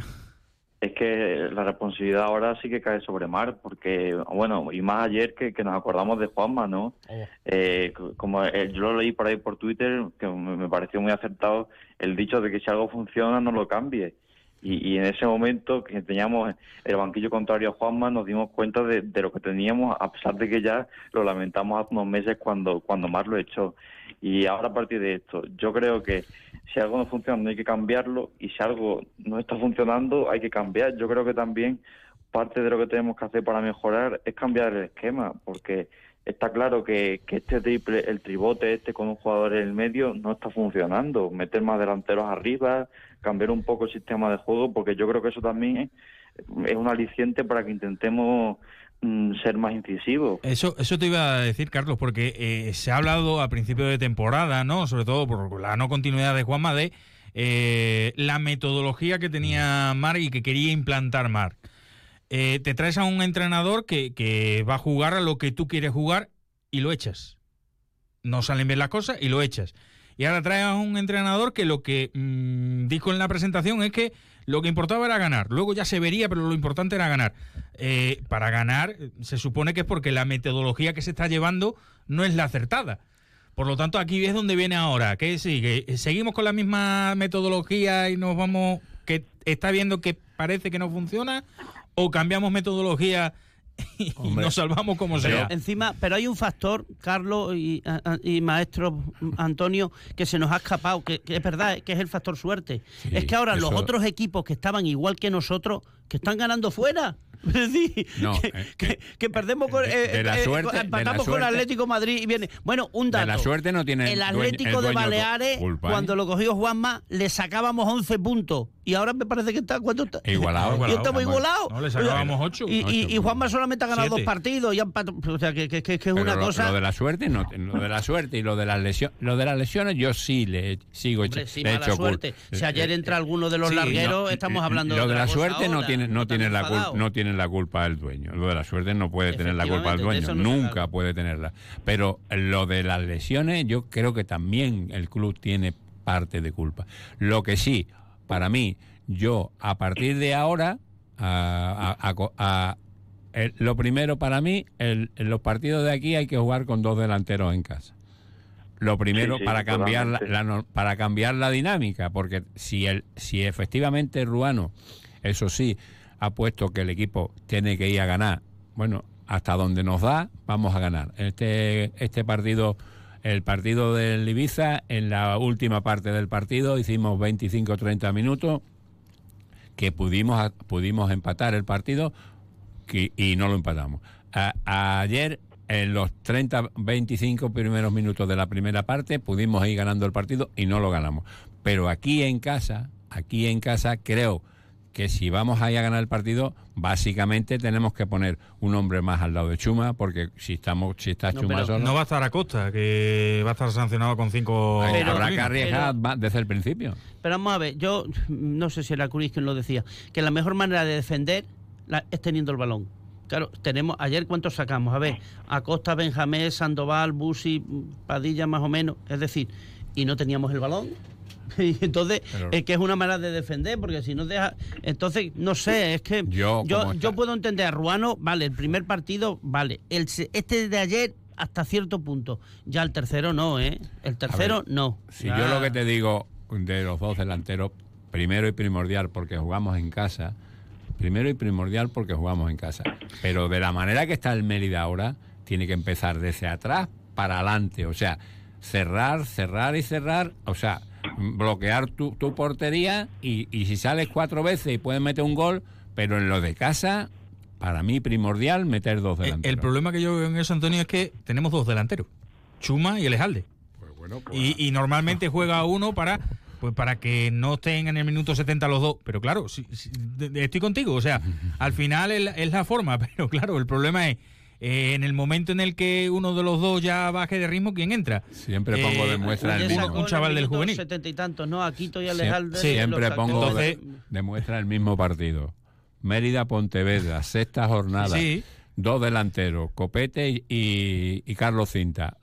Es que la responsabilidad ahora sí que cae sobre Mar, porque, bueno, y más ayer que, que nos acordamos de Juanma, ¿no? Eh, c- como eh, yo lo leí por ahí por Twitter, que me me pareció muy acertado el dicho de que si algo funciona, no lo cambie. Y, y en ese momento que teníamos el banquillo contrario a Juanma, nos dimos cuenta de, lo que teníamos, a pesar de que ya lo lamentamos hace unos meses cuando, cuando Mar lo echó. Y ahora a partir de esto, yo creo que si algo no funciona no hay que cambiarlo y si algo no está funcionando hay que cambiar. Yo creo que también parte de lo que tenemos que hacer para mejorar es cambiar el esquema, porque está claro que, que este triple, el tribote este con un jugador en el medio no está funcionando. Meter más delanteros arriba, cambiar un poco el sistema de juego, porque yo creo que eso también es, un aliciente para que intentemos mm, ser más incisivos. Eso, eso te iba a decir, Carlos, porque eh, se ha hablado a principio de temporada, ¿no? Sobre todo por la no continuidad de Juanma de eh, la metodología que tenía Marc y que quería implantar Marc. Eh, te traes a un entrenador que, que va a jugar a lo que tú quieres jugar y lo echas. No salen bien las cosas y lo echas. Y ahora traes a un entrenador que lo que mm, dijo en la presentación es que lo que importaba era ganar. Luego ya se vería, pero lo importante era ganar. Eh, para ganar, se supone que es porque la metodología que se está llevando no es la acertada. Por lo tanto, aquí es donde viene ahora. Que sí, seguimos con la misma metodología y nos vamos. que está viendo que parece que no funciona, o cambiamos metodología y Hombre. nos salvamos como sea. Encima, pero hay un factor, Carlos y, maestro Antonio, que se nos ha escapado, que, que es verdad, que es el factor suerte. es que ahora los otros equipos que estaban igual que nosotros, que están ganando fuera. Decir, No, que, eh, que- que perdemos con, de- eh, de la eh, suerte- de la empatamos con el suerte- Atlético de Madrid y viene. Bueno, un dato. De la suerte no tiene El dueño- Atlético el de Baleares, culpa, ¿eh? cuando lo cogió Juanma, le sacábamos 11 puntos. Y ahora me parece que está. ¿Cuánto está? Igualado. Y estamos igualados. No, le sacábamos ocho. Y, y- y Juanma solamente ha ganado dos partidos y ha empatado. O sea, que, que- que- que es una lo, cosa. lo de la suerte no, lo de la suerte y lo de las lesiones, lo de las lesiones yo sí le sigo Hombre, echa- sí, suerte. Si ayer entra alguno de los Sí, largueros, no, estamos eh, hablando lo de de otra la suerte no ahora. Tiene no tiene la no tiene la culpa el dueño. Lo de la suerte no puede tener la culpa el dueño. no nunca puede tenerla. Pero lo de las lesiones yo creo que también el club tiene parte de culpa. Lo que sí para mí yo a partir de ahora a- a- a co- a- el- lo primero para mí el- en los partidos de aquí hay que jugar con dos delanteros en casa. Lo primero Sí, sí, para cambiar la, para cambiar la dinámica porque si el si efectivamente Ruano eso sí ha puesto que el equipo tiene que ir a ganar. Bueno hasta donde nos da vamos a ganar. Este este partido el partido del Ibiza en la última parte del partido hicimos 25 30 minutos que pudimos pudimos empatar el partido y no lo empatamos. Ayer en los 30, 25 primeros minutos de la primera parte pudimos ir ganando el partido y no lo ganamos. Pero aquí en casa, aquí en casa creo que si vamos ahí a ganar el partido, básicamente tenemos que poner un hombre más al lado de Chuma, porque si estamos, si está Chuma solo. No va a estar a costa, que va a estar sancionado con cinco. habrá que arriesgar desde el principio. Pero vamos a ver, yo no sé si era Curis quien lo decía, que la mejor manera de defender es teniendo el balón. Claro, tenemos ayer cuántos sacamos, a ver, Acosta, Benjamín, Sandoval, Busi, Padilla más o menos, es decir, y no teníamos el balón. Y entonces es que es una manera de defender, porque si no deja. Entonces, no sé, es que yo, yo, puedo entender a Ruano, vale, el primer partido, vale. El, este de ayer, hasta cierto punto. Ya el tercero no, ¿eh? El tercero no. Si yo lo que te digo de los dos delanteros, primero y primordial, porque jugamos en casa. Primero y primordial porque jugamos en casa. Pero de la manera que está el Mérida ahora, tiene que empezar desde atrás para adelante. O sea, cerrar, cerrar y cerrar. O sea, bloquear tu, portería y, si sales cuatro veces y puedes meter un gol, pero en lo de casa, para mí primordial meter dos delanteros. El, problema que yo veo en eso, Antonio, es que tenemos dos delanteros, Chuma y Alejalde. Pues pues y, normalmente juega uno para pues para que no estén en el minuto 70 los dos. Pero claro, estoy contigo. O sea, al final es la forma, pero claro, el problema es eh, en el momento en el que uno de los dos ya baje de ritmo, ¿quién entra? Siempre pongo de muestra el mismo. Un chaval del juvenil. Setenta y tantos, ¿no? Aquito y Alejandro. siempre pongo de, muestra el mismo partido. Mérida Pontevedra, sexta jornada. Dos delanteros, Copete y, Carlos Cinta.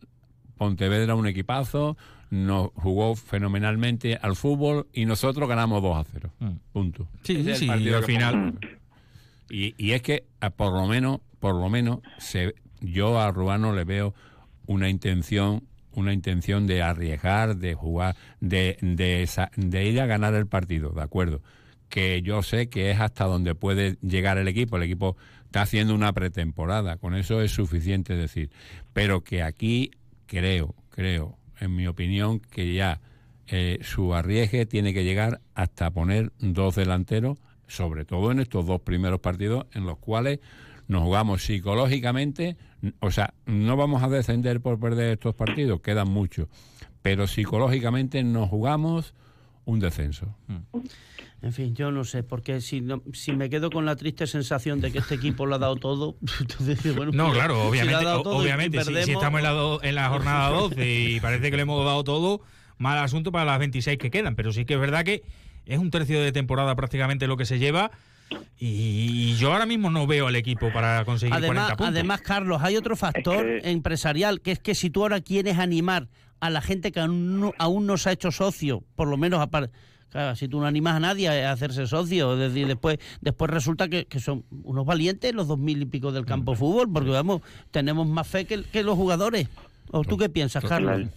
Pontevedra un equipazo, nos jugó fenomenalmente al fútbol y nosotros ganamos 2 a 0. Mm. Punto. Sí, sí, al final. Y, y, es que, por lo menos, por lo menos se, yo a Ruano le veo una intención una intención de arriesgar, de jugar, de, de, de, ir a ganar el partido, ¿de acuerdo? Que yo sé que es hasta donde puede llegar el equipo. El equipo está haciendo una pretemporada, con eso es suficiente decir. Pero que aquí creo, creo, en mi opinión, que ya eh, su arriesgue tiene que llegar hasta poner dos delanteros, sobre todo en estos dos primeros partidos, en los cuales nos jugamos psicológicamente, o sea, no vamos a descender por perder estos partidos, quedan muchos, pero psicológicamente nos jugamos un descenso. Mm. En fin, yo no sé, porque si, si me quedo con la triste sensación de que este equipo lo ha dado todo, entonces, bueno, No, claro, obviamente, obviamente si, estamos en la, en la jornada 12 y parece que le hemos dado todo, mal asunto para las 26 que quedan, pero sí que es verdad que es un tercio de temporada prácticamente lo que se lleva y yo ahora mismo no veo al equipo para conseguir además, 40 puntos. Además, Carlos, hay otro factor empresarial, que es que si tú ahora quieres animar a la gente que aún no, aún no se ha hecho socio, por lo menos aparte... Claro, si tú no animas a nadie a hacerse socio, es decir, después, después resulta que, son unos valientes los dos mil y pico del campo fútbol, porque vamos, tenemos más fe que, que los jugadores. ¿O tú qué piensas, Carlos?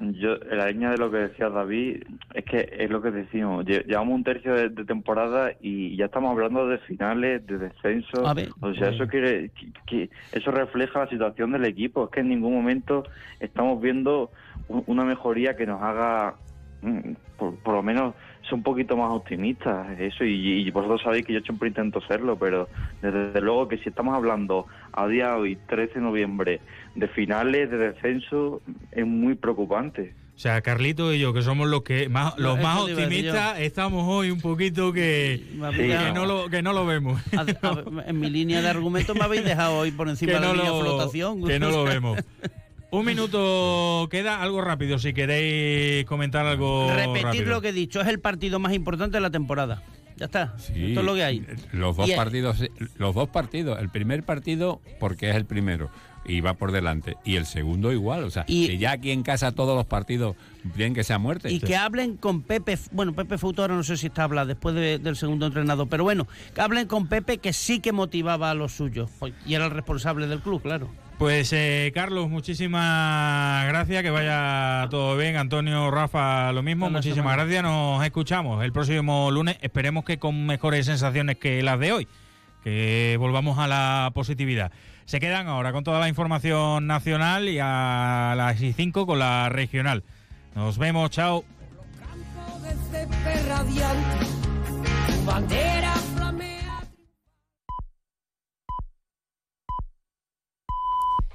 Yo, en la línea de lo que decía David, es que es lo que decimos, llevamos un tercio de, temporada y ya estamos hablando de finales, de descenso. o sea, eso quiere, que, eso refleja la situación del equipo. Es que en ningún momento estamos viendo una mejoría que nos haga, mm, por, lo menos, ser un poquito más optimistas. Eso, y, vosotros sabéis que yo siempre intento serlo, pero desde, luego que si estamos hablando a día de hoy, 13 de noviembre, de finales de descenso es muy preocupante. O sea, Carlito y yo, que somos los que más, los más optimistas, estamos hoy un poquito que, que, no, lo, que no lo vemos. en mi línea de argumento me habéis dejado hoy por encima de la línea flotación. Que no lo vemos. Un minuto queda, algo rápido, si queréis comentar algo. Repetir lo que he dicho, es el partido más importante de la temporada. Ya está. Esto es lo que hay. Los dos partidos, los dos partidos. El primer partido porque es el primero y va por delante. Y el segundo igual, o sea, que ya aquí en casa todos los partidos bien que sea muerte. Y que hablen con Pepe, bueno, Pepe Futura no sé si está hablando después del segundo entrenador, pero bueno, que hablen con Pepe que sí que motivaba a los suyos y era el responsable del club, claro. Pues eh, Carlos, muchísimas gracias, que vaya todo bien. Antonio, Rafa, lo mismo, muchísimas gracias. Nos escuchamos el próximo lunes, esperemos que con mejores sensaciones que las de hoy, que volvamos a la positividad. Se quedan ahora con toda la información nacional y a las 5 con la regional. Nos vemos, chao.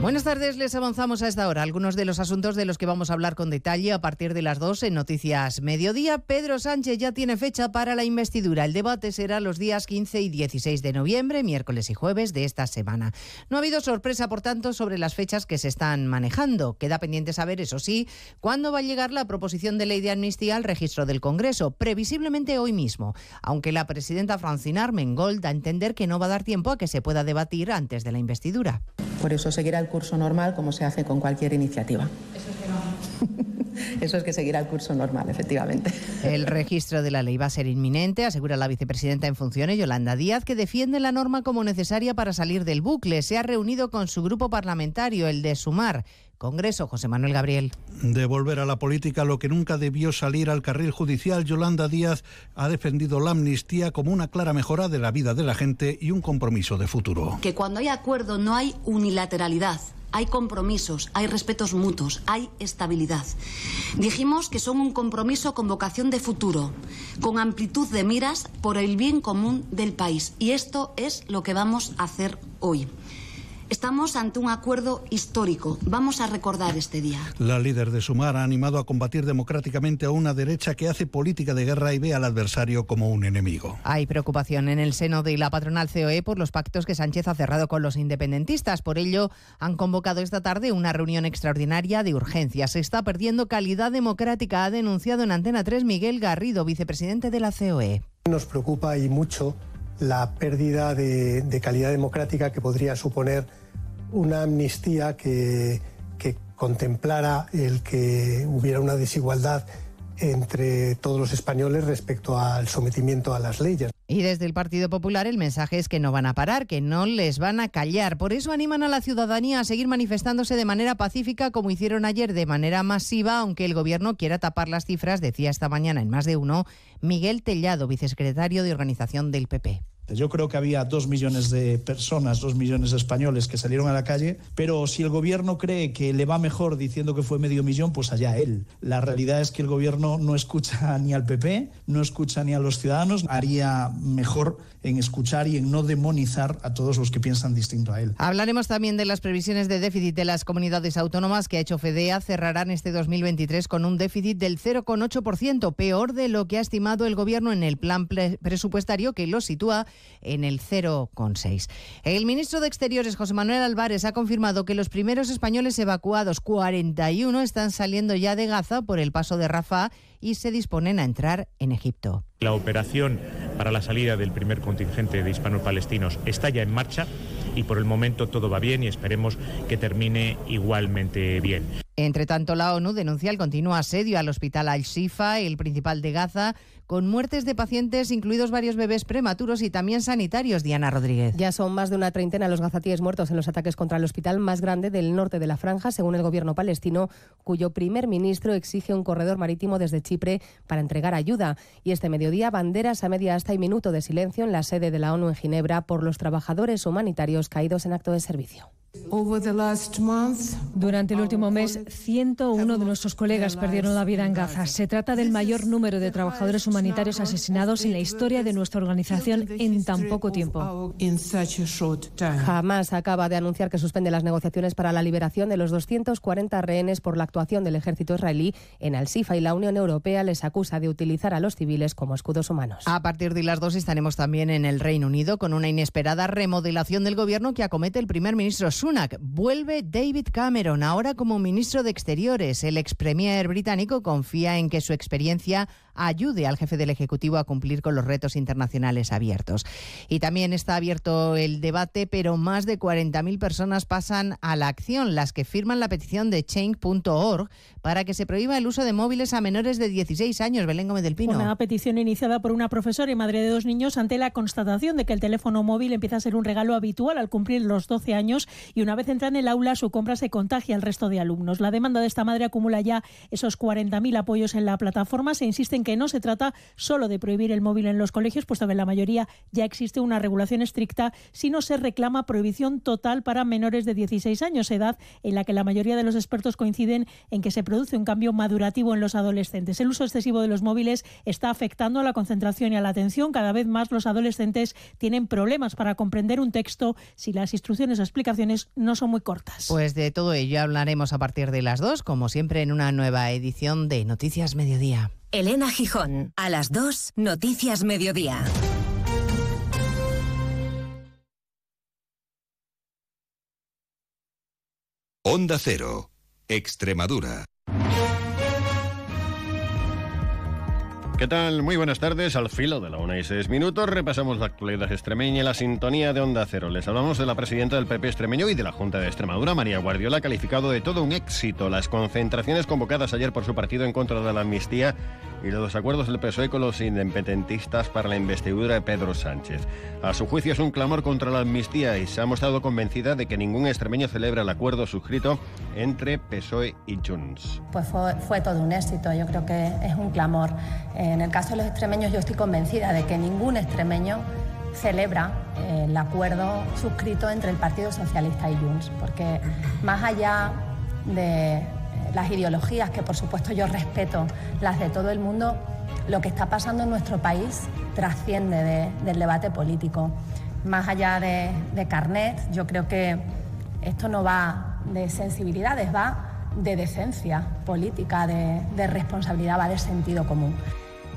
Buenas tardes, les avanzamos a esta hora algunos de los asuntos de los que vamos a hablar con detalle a partir de las 2 en Noticias Mediodía. Pedro Sánchez ya tiene fecha para la investidura. El debate será los días 15 y 16 de noviembre, miércoles y jueves de esta semana. No ha habido sorpresa, por tanto, sobre las fechas que se están manejando. Queda pendiente saber, eso sí, cuándo va a llegar la proposición de ley de amnistía al registro del Congreso, previsiblemente hoy mismo, aunque la presidenta Francina Armengol da a entender que no va a dar tiempo a que se pueda debatir antes de la investidura. Por eso seguirá el curso normal como se hace con cualquier iniciativa. Eso es que seguirá el curso normal, efectivamente. El registro de la ley va a ser inminente, asegura la vicepresidenta en funciones, Yolanda Díaz, que defiende la norma como necesaria para salir del bucle. Se ha reunido con su grupo parlamentario, el de Sumar. Congreso, José Manuel Gabriel. Devolver a la política lo que nunca debió salir al carril judicial, Yolanda Díaz ha defendido la amnistía como una clara mejora de la vida de la gente y un compromiso de futuro. Que cuando hay acuerdo no hay unilateralidad hay compromisos, hay respetos mutuos, hay estabilidad. Dijimos que son un compromiso con vocación de futuro, con amplitud de miras por el bien común del país. Y esto es lo que vamos a hacer hoy. Estamos ante un acuerdo histórico. Vamos a recordar este día. La líder de Sumar ha animado a combatir democráticamente a una derecha que hace política de guerra y ve al adversario como un enemigo. Hay preocupación en el seno de la patronal COE por los pactos que Sánchez ha cerrado con los independentistas. Por ello, han convocado esta tarde una reunión extraordinaria de urgencia. Se está perdiendo calidad democrática, ha denunciado en Antena 3 Miguel Garrido, vicepresidente de la COE. Nos preocupa y mucho la pérdida de, de calidad democrática que podría suponer una amnistía que, que contemplara el que hubiera una desigualdad entre todos los españoles respecto al sometimiento a las leyes. Y desde el Partido Popular el mensaje es que no van a parar, que no les van a callar. Por eso animan a la ciudadanía a seguir manifestándose de manera pacífica como hicieron ayer de manera masiva, aunque el gobierno quiera tapar las cifras, decía esta mañana en más de uno Miguel Tellado, vicesecretario de organización del PP. Yo creo que había dos millones de personas, dos millones de españoles que salieron a la calle, pero si el gobierno cree que le va mejor diciendo que fue medio millón, pues allá él. La realidad es que el gobierno no escucha ni al PP, no escucha ni a los ciudadanos, haría mejor en escuchar y en no demonizar a todos los que piensan distinto a él. Hablaremos también de las previsiones de déficit de las comunidades autónomas que ha hecho FEDEA. Cerrarán este 2023 con un déficit del 0,8%, peor de lo que ha estimado el gobierno en el plan presupuestario que lo sitúa en el 0,6. El ministro de Exteriores, José Manuel Álvarez, ha confirmado que los primeros españoles evacuados, 41, están saliendo ya de Gaza por el paso de Rafah y se disponen a entrar en Egipto. La operación para la salida del primer contingente de hispanos palestinos está ya en marcha y por el momento todo va bien y esperemos que termine igualmente bien. Entre tanto, la ONU denuncia el continuo asedio al hospital Al-Shifa, el principal de Gaza, con muertes de pacientes, incluidos varios bebés prematuros y también sanitarios. Diana Rodríguez. Ya son más de una treintena los gazatíes muertos en los ataques contra el hospital más grande del norte de la franja, según el gobierno palestino, cuyo primer ministro exige un corredor marítimo desde Chipre para entregar ayuda. Y este mediodía, banderas a media hasta y minuto de silencio en la sede de la ONU en Ginebra por los trabajadores humanitarios caídos en acto de servicio. Durante el último mes, 101 de nuestros colegas perdieron la vida en Gaza. Se trata del mayor número de trabajadores humanitarios asesinados en la historia de nuestra organización en tan poco tiempo. Hamas acaba de anunciar que suspende las negociaciones para la liberación de los 240 rehenes por la actuación del ejército israelí en Al-Sifa y la Unión Europea les acusa de utilizar a los civiles como escudos humanos. A partir de las dos estaremos también en el Reino Unido con una inesperada remodelación del gobierno que acomete el primer ministro Sunak. Vuelve David Cameron, ahora como ministro de Exteriores. El ex premier británico confía en que su experiencia ayude al jefe del Ejecutivo a cumplir con los retos internacionales abiertos. Y también está abierto el debate, pero más de 40.000 personas pasan a la acción, las que firman la petición de change.org para que se prohíba el uso de móviles a menores de 16 años. Belén Gómez del Pino. Una petición iniciada por una profesora y madre de dos niños ante la constatación de que el teléfono móvil empieza a ser un regalo habitual al cumplir los 12 años y una vez entra en el aula su compra se contagia al resto de alumnos. La demanda de esta madre acumula ya esos 40.000 apoyos en la plataforma. Se insiste en que no se trata solo de prohibir el móvil en los colegios, puesto que en la mayoría ya existe una regulación estricta, sino se reclama prohibición total para menores de 16 años, edad en la que la mayoría de los expertos coinciden en que se produce un cambio madurativo en los adolescentes. El uso excesivo de los móviles está afectando a la concentración y a la atención. Cada vez más los adolescentes tienen problemas para comprender un texto si las instrucciones o explicaciones no son muy cortas. Pues de todo ello hablaremos a partir de las dos, como siempre en una nueva edición de Noticias Mediodía. Elena Gijón, a las 2, Noticias Mediodía. Onda Cero, Extremadura. ¿Qué tal? Muy buenas tardes. Al filo de la una y seis minutos repasamos la actualidad extremeña y la sintonía de Onda Cero. Les hablamos de la presidenta del PP extremeño y de la Junta de Extremadura, María Guardiola, calificado de todo un éxito las concentraciones convocadas ayer por su partido en contra de la amnistía y los acuerdos del PSOE con los independentistas para la investidura de Pedro Sánchez. A su juicio es un clamor contra la amnistía y se ha mostrado convencida de que ningún extremeño celebra el acuerdo suscrito entre PSOE y Junts. Pues fue, fue todo un éxito, yo creo que es un clamor. En el caso de los extremeños yo estoy convencida de que ningún extremeño celebra eh, el acuerdo suscrito entre el Partido Socialista y Junts, porque más allá de las ideologías, que por supuesto yo respeto las de todo el mundo, lo que está pasando en nuestro país trasciende de- del debate político. Más allá de, de carnet, yo creo que esto no va de sensibilidades, va de decencia política, de responsabilidad, va de sentido común.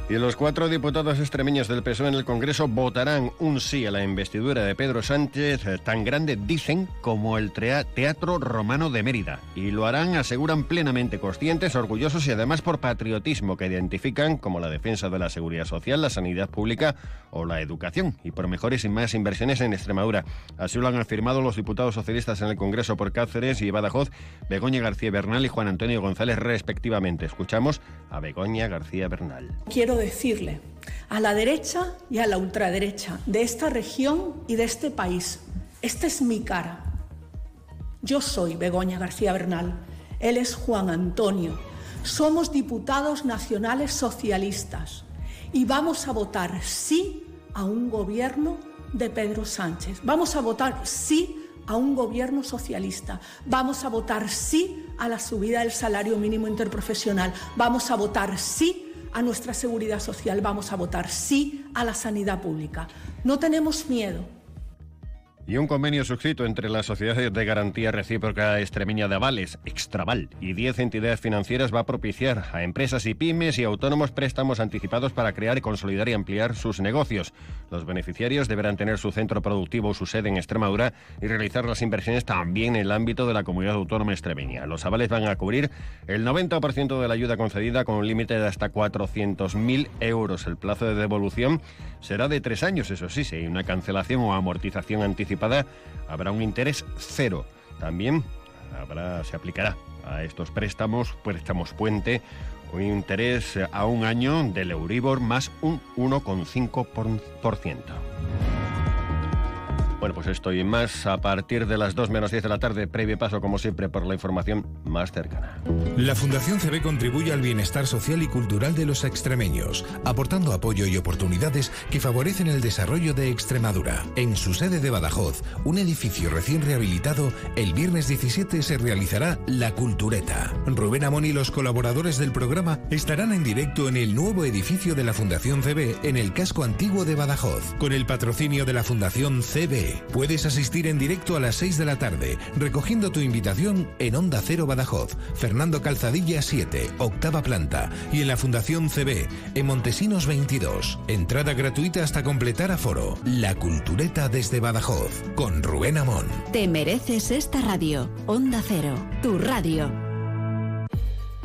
Y los cuatro diputados extremeños del PSOE en el Congreso votarán un sí a la investidura de Pedro Sánchez, eh, tan grande, dicen, como el Teatro Romano de Mérida. Y lo harán, aseguran, plenamente conscientes, orgullosos y además por patriotismo que identifican como la defensa de la seguridad social, la sanidad pública o la educación, y por mejores y más inversiones en Extremadura. Así lo han afirmado los diputados socialistas en el Congreso por Cáceres y Badajoz, Begoña García Bernal y Juan Antonio González, respectivamente. Escuchamos a Begoña García Bernal. Decirle a la derecha y a la ultraderecha de esta región y de este país, esta es mi cara. Yo soy Begoña García Bernal, él es Juan Antonio. Somos diputados nacionales socialistas y vamos a votar sí a un gobierno de Pedro Sánchez. Vamos a votar sí a un gobierno socialista. Vamos a votar sí a la subida del salario mínimo interprofesional. Vamos a votar sí a nuestra seguridad social. Vamos a votar sí a la sanidad pública. No tenemos miedo. Y un convenio suscrito entre la Sociedad de Garantía Recíproca Extremeña de Avales, Extraval, y 10 entidades financieras va a propiciar a empresas y pymes y autónomos préstamos anticipados para crear, consolidar y ampliar sus negocios. Los beneficiarios deberán tener su centro productivo o su sede en Extremadura y realizar las inversiones también en el ámbito de la comunidad autónoma extremeña. Los avales van a cubrir el 90% de la ayuda concedida con un límite de hasta 400.000 euros. El plazo de devolución será de tres años, eso sí, si hay una cancelación o amortización anticipada, habrá un interés cero. También habrá, se aplicará a estos préstamos, préstamos puente, un interés a un año del Euribor más un 1,5%. Bueno, pues esto y más a partir de las 2 menos 10 de la tarde, previo paso como siempre por la información más cercana. La Fundación CB contribuye al bienestar social y cultural de los extremeños, aportando apoyo y oportunidades que favorecen el desarrollo de Extremadura. En su sede de Badajoz, un edificio recién rehabilitado, el viernes 17 se realizará La Cultureta. Rubén Amón y los colaboradores del programa estarán en directo en el nuevo edificio de la Fundación CB en el casco antiguo de Badajoz, con el patrocinio de la Fundación CB. Puedes asistir en directo a las 6 de la tarde, recogiendo tu invitación en Onda Cero Badajoz, Fernando Calzadilla 7, octava planta, y en la Fundación CB, en Montesinos 22. Entrada gratuita hasta completar aforo. La Cultureta desde Badajoz, con Rubén Amón. Te mereces esta radio. Onda Cero, tu radio.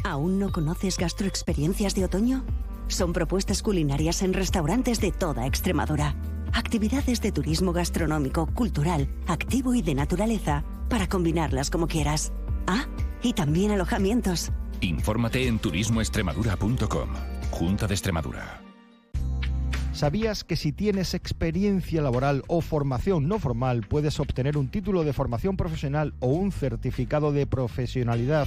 ¿Aún no conoces gastroexperiencias de otoño? Son propuestas culinarias en restaurantes de toda Extremadura. Actividades de turismo gastronómico, cultural, activo y de naturaleza para combinarlas como quieras. Ah, y también alojamientos. Infórmate en turismoextremadura.com. Junta de Extremadura. ¿Sabías que si tienes experiencia laboral o formación no formal puedes obtener un título de formación profesional o un certificado de profesionalidad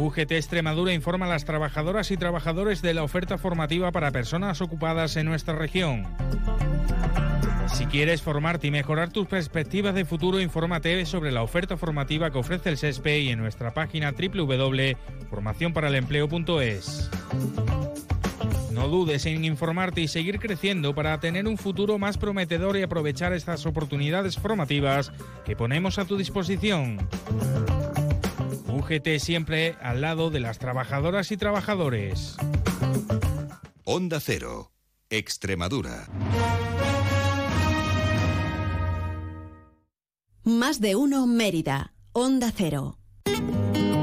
UGT Extremadura informa a las trabajadoras y trabajadores de la oferta formativa para personas ocupadas en nuestra región. Si quieres formarte y mejorar tus perspectivas de futuro, infórmate sobre la oferta formativa que ofrece el SESPE y en nuestra página www.formacionparalempleo.es. No dudes en informarte y seguir creciendo para tener un futuro más prometedor y aprovechar estas oportunidades formativas que ponemos a tu disposición. UGT siempre al lado de las trabajadoras y trabajadores. Onda Cero, Extremadura. Más de uno Mérida, Onda Cero.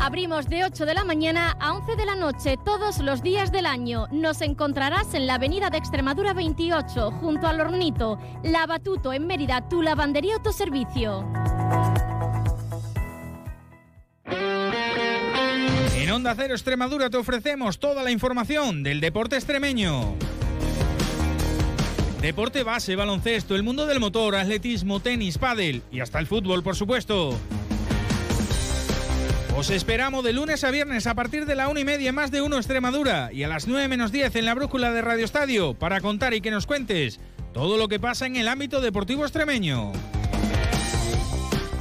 Abrimos de 8 de la mañana a 11 de la noche todos los días del año. Nos encontrarás en la avenida de Extremadura 28, junto al Hornito, Lavatuto en Mérida, tu lavandería autoservicio. En Onda Cero Extremadura te ofrecemos toda la información del deporte extremeño. Deporte base, baloncesto, el mundo del motor, atletismo, tenis, pádel y hasta el fútbol, por supuesto. Os esperamos de lunes a viernes a partir de la una y media más de uno Extremadura y a las 9 menos 10 en la brújula de Radio Estadio para contar y que nos cuentes todo lo que pasa en el ámbito deportivo extremeño.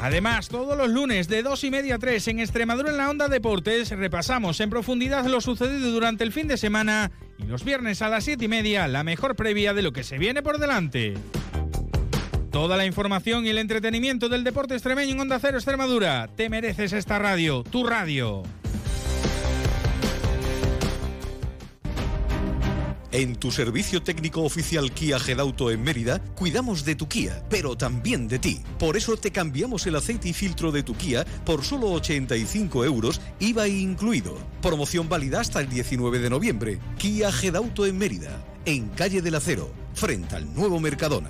Además, todos los lunes de 2 y media a 3 en Extremadura en la Onda Deportes repasamos en profundidad lo sucedido durante el fin de semana y los viernes a las 7 y media la mejor previa de lo que se viene por delante. Toda la información y el entretenimiento del deporte extremeño en Onda Cero Extremadura. Te mereces esta radio, tu radio. En tu servicio técnico oficial Kia Gedauto en Mérida, cuidamos de tu Kia, pero también de ti. Por eso te cambiamos el aceite y filtro de tu Kia por solo 85 euros, IVA incluido. Promoción válida hasta el 19 de noviembre. Kia Gedauto en Mérida, en Calle del Acero, frente al nuevo Mercadona.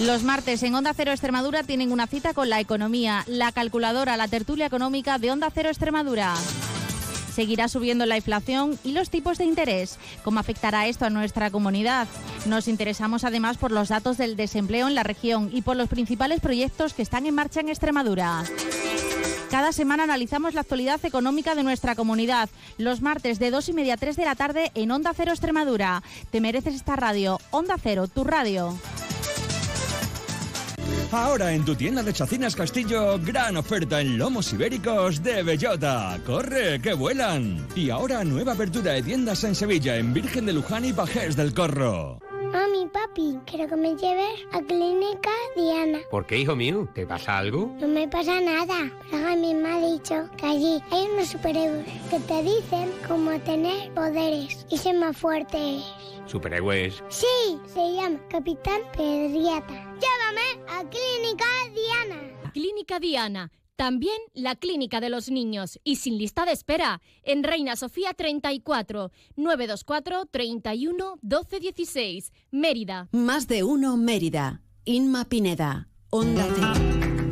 Los martes en Onda Cero Extremadura tienen una cita con la economía, la calculadora, la tertulia económica de Onda Cero Extremadura. Seguirá subiendo la inflación y los tipos de interés. ¿Cómo afectará esto a nuestra comunidad? Nos interesamos además por los datos del desempleo en la región y por los principales proyectos que están en marcha en Extremadura. Cada semana analizamos la actualidad económica de nuestra comunidad. Los martes de 2 y media a 3 de la tarde en Onda Cero Extremadura. Te mereces esta radio. Onda Cero, tu radio. Ahora en tu tienda de Chacinas Castillo, gran oferta en lomos ibéricos de bellota. ¡Corre, que vuelan! Y ahora nueva apertura de tiendas en Sevilla, en Virgen de Luján y Pajés del Corro. Mami, papi, quiero que me lleves a Clínica Diana. ¿Por qué, hijo mío? ¿Te pasa algo? No me pasa nada. Pero mi me ha dicho que allí hay unos superhéroes que te dicen cómo tener poderes y ser más fuertes. ¿Superhéroes? Sí, se llama Capitán Pedriata. Llévame a Clínica Diana. Clínica Diana. También la Clínica de los Niños y sin lista de espera en Reina Sofía 34 924 31 12 16 Mérida. Más de uno Mérida. Inma Pineda. Onda Cero.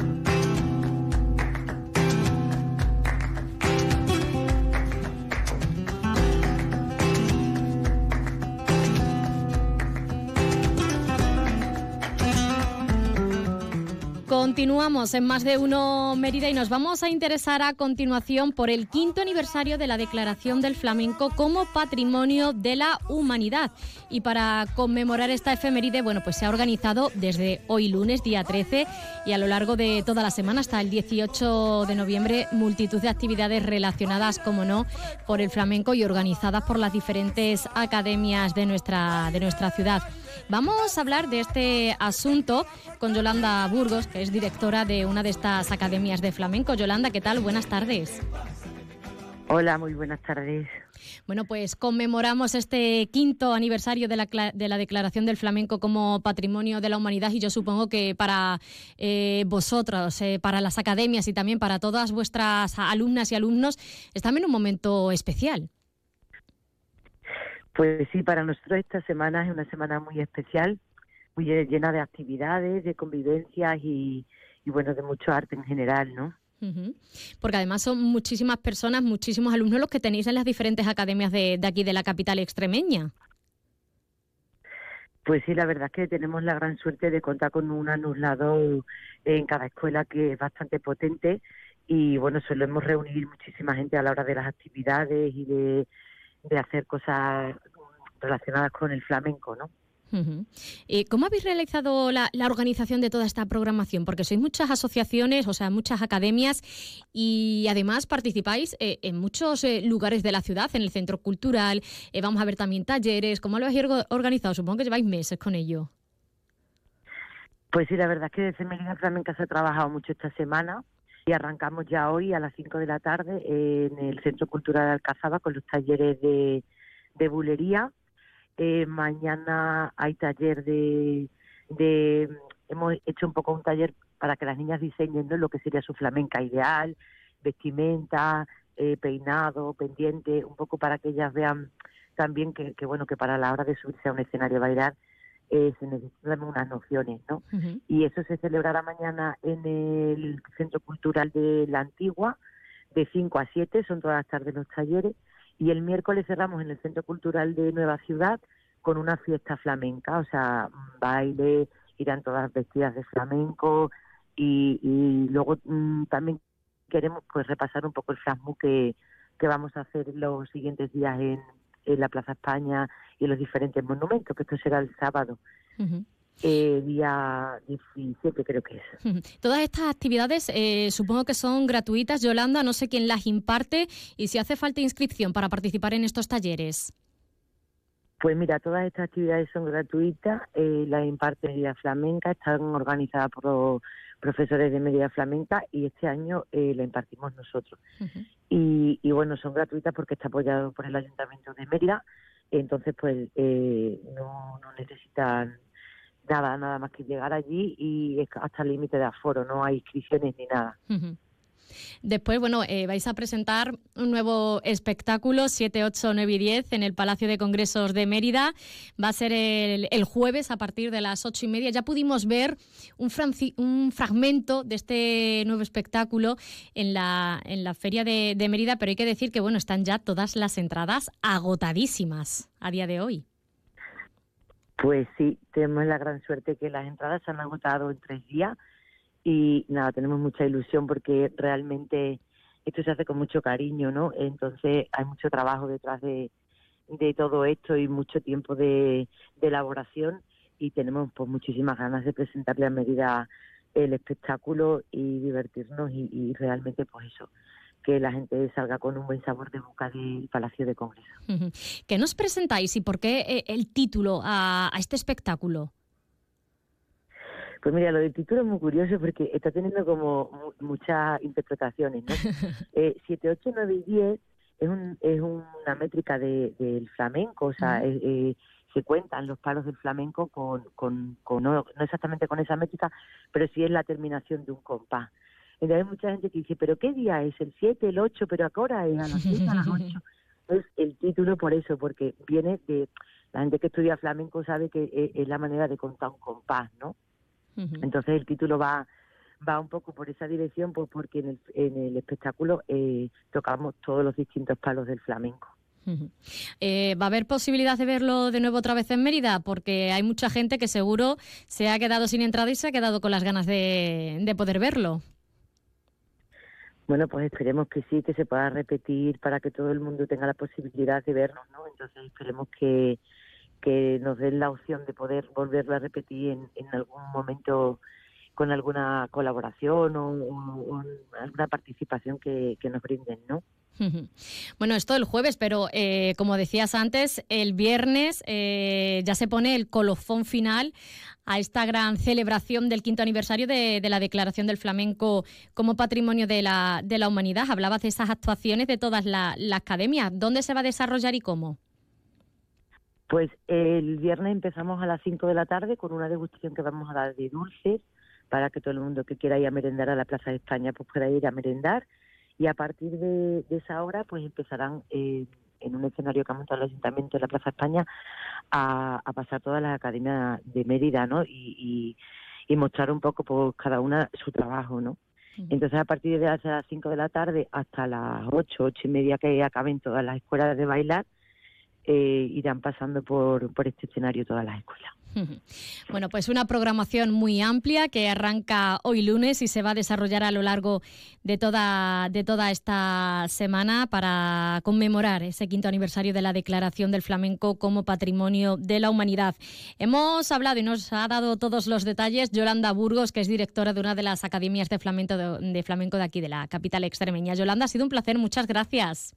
Continuamos en más de uno Mérida y nos vamos a interesar a continuación por el quinto aniversario de la declaración del flamenco como patrimonio de la humanidad. Y para conmemorar esta efeméride, bueno, pues se ha organizado desde hoy lunes, día 13, y a lo largo de toda la semana hasta el 18 de noviembre, multitud de actividades relacionadas, como no, por el flamenco y organizadas por las diferentes academias de nuestra, de nuestra ciudad. Vamos a hablar de este asunto con Yolanda Burgos, que es directora de una de estas academias de flamenco. Yolanda, ¿qué tal? Buenas tardes. Hola, muy buenas tardes. Bueno, pues conmemoramos este quinto aniversario de la, de la, Declaración del Flamenco como Patrimonio de la Humanidad y yo supongo que para eh, vosotros, eh, para las academias y también para todas vuestras alumnas y alumnos, es también un momento especial. Pues sí, para nosotros esta semana es una semana muy especial, muy llena de actividades, de convivencias y, bueno, de mucho arte en general, ¿no? Porque además son muchísimas personas, muchísimos alumnos los que tenéis en las diferentes academias de, aquí de la capital extremeña. Pues sí, la verdad es que tenemos la gran suerte de contar con un anulador en cada escuela que es bastante potente y bueno, solemos reunir muchísima gente a la hora de las actividades y de de hacer cosas relacionadas con el flamenco, ¿no? Eh, ¿Cómo habéis realizado la, organización de toda esta programación? Porque sois muchas asociaciones, o sea, muchas academias y además participáis eh, en muchos eh, lugares de la ciudad, en el centro cultural, vamos a ver también talleres. ¿Cómo lo habéis organizado? Supongo que lleváis meses con ello. Pues sí, la verdad es que desde Mérida Flamenca se ha trabajado mucho esta semana y arrancamos ya hoy a las 5 de la tarde en el Centro Cultural de Alcazaba con los talleres de, de bulería. Eh, mañana hay taller de, de, Hemos hecho un poco un taller para que las niñas diseñen lo que sería su flamenca ideal, vestimenta, eh, peinado, pendiente, un poco para que ellas vean también que, que, bueno que para la hora de subirse a un escenario bailar eh, se necesitan unas nociones, ¿no? Y eso se celebrará mañana en el Centro Cultural de la Antigua, de 5 a 7, son todas las tardes los talleres, y el miércoles cerramos en el Centro Cultural de Nueva Ciudad con una fiesta flamenca, o sea, baile, irán todas vestidas de flamenco, y, y luego mm, también queremos pues repasar un poco el flasmu que, que vamos a hacer los siguientes días en, en la Plaza España y en los diferentes monumentos, que esto será el sábado. Eh, día 17 creo que es. Todas estas actividades eh, supongo que son gratuitas. Yolanda, no sé quién las imparte y si hace falta inscripción para participar en estos talleres. Pues mira, todas estas actividades son gratuitas, eh, las imparte Media Flamenca, están organizadas por profesores de Media Flamenca y este año eh, la impartimos nosotros. y, y, bueno, son gratuitas porque está apoyado por el Ayuntamiento de Mérida entonces pues eh, no, no necesitan nada, nada más que llegar allí y hasta el límite de aforo, no hay inscripciones ni nada. Después, bueno, eh, vais a presentar un nuevo espectáculo, 7, 8, 9 y 10, en el Palacio de Congresos de Mérida. Va a ser el, jueves a partir de las 8 y media. Ya pudimos ver un, un fragmento de este nuevo espectáculo en la, en la Feria de, de Mérida, pero hay que decir que, bueno, están ya todas las entradas agotadísimas a día de hoy. Pues sí, tenemos la gran suerte que las entradas se han agotado en tres días y nada, tenemos mucha ilusión porque realmente esto se hace con mucho cariño, ¿no? Entonces hay mucho trabajo detrás de, todo esto y mucho tiempo de, elaboración y tenemos pues muchísimas ganas de presentarle a medida el espectáculo y divertirnos y, realmente pues eso que la gente salga con un buen sabor de boca del Palacio de Congreso. ¿Qué nos presentáis y por qué eh, el título a este espectáculo? Pues mira, lo del título es muy curioso porque está teniendo como muchas interpretaciones, ¿no? eh, 7, 8, 9 y 10 es, un, es una métrica de, del flamenco, o sea, eh, se cuentan los palos del flamenco con, con, con no, exactamente con esa métrica, pero sí es la terminación de un compás. Entonces hay mucha gente que dice, ¿pero qué día es? ¿El 7, el 8? ¿Pero a qué hora es? A las 7, a las 8. Entonces el título por eso, porque viene de... La gente que estudia flamenco sabe que es, es la manera de contar un compás, ¿no? Entonces el título va va un poco por esa dirección, pues porque en el, en el espectáculo eh, tocamos todos los distintos palos del flamenco. Eh, ¿Va a haber posibilidad de verlo de nuevo otra vez en Mérida? Porque hay mucha gente que seguro se ha quedado sin entrada y se ha quedado con las ganas de, de poder verlo. Bueno, pues esperemos que sí, que se pueda repetir para que todo el mundo tenga la posibilidad de vernos, ¿no? Entonces esperemos que, que nos den la opción de poder volverlo a repetir en, en algún momento con alguna colaboración o, alguna participación que, nos brinden, ¿no? Bueno, esto el jueves, pero eh, como decías antes, el viernes eh, ya se pone el colofón final a esta gran celebración del quinto aniversario de, la Declaración del Flamenco como Patrimonio de la, de la Humanidad. Hablabas de esas actuaciones de todas la- las academias. ¿Dónde se va a desarrollar y cómo? Pues el viernes empezamos a las 5 de la tarde con una degustación que vamos a dar de dulces para que todo el mundo que quiera ir a merendar a la Plaza de España pues pueda ir a merendar y a partir de, de esa hora pues empezarán eh, en un escenario que ha montado el Ayuntamiento de la Plaza de España a, a pasar todas las academias de Mérida ¿no? y, y, y mostrar un poco pues cada una su trabajo ¿no? Entonces, a partir de las 5 de la tarde hasta las 8, 8 y media que acaben todas las escuelas de bailar, eh, irán pasando por, por este escenario todas las escuelas. Bueno, pues una programación muy amplia que arranca hoy lunes y se va a desarrollar a lo largo de toda, de toda esta semana para conmemorar ese quinto aniversario de la Declaración del Flamenco como Patrimonio de la Humanidad. Hemos hablado y nos ha dado todos los detalles Yolanda Burgos, que es directora de una de las academias de flamenco de, de flamenco de aquí, de la capital extremeña. Yolanda, ha sido un placer, muchas gracias.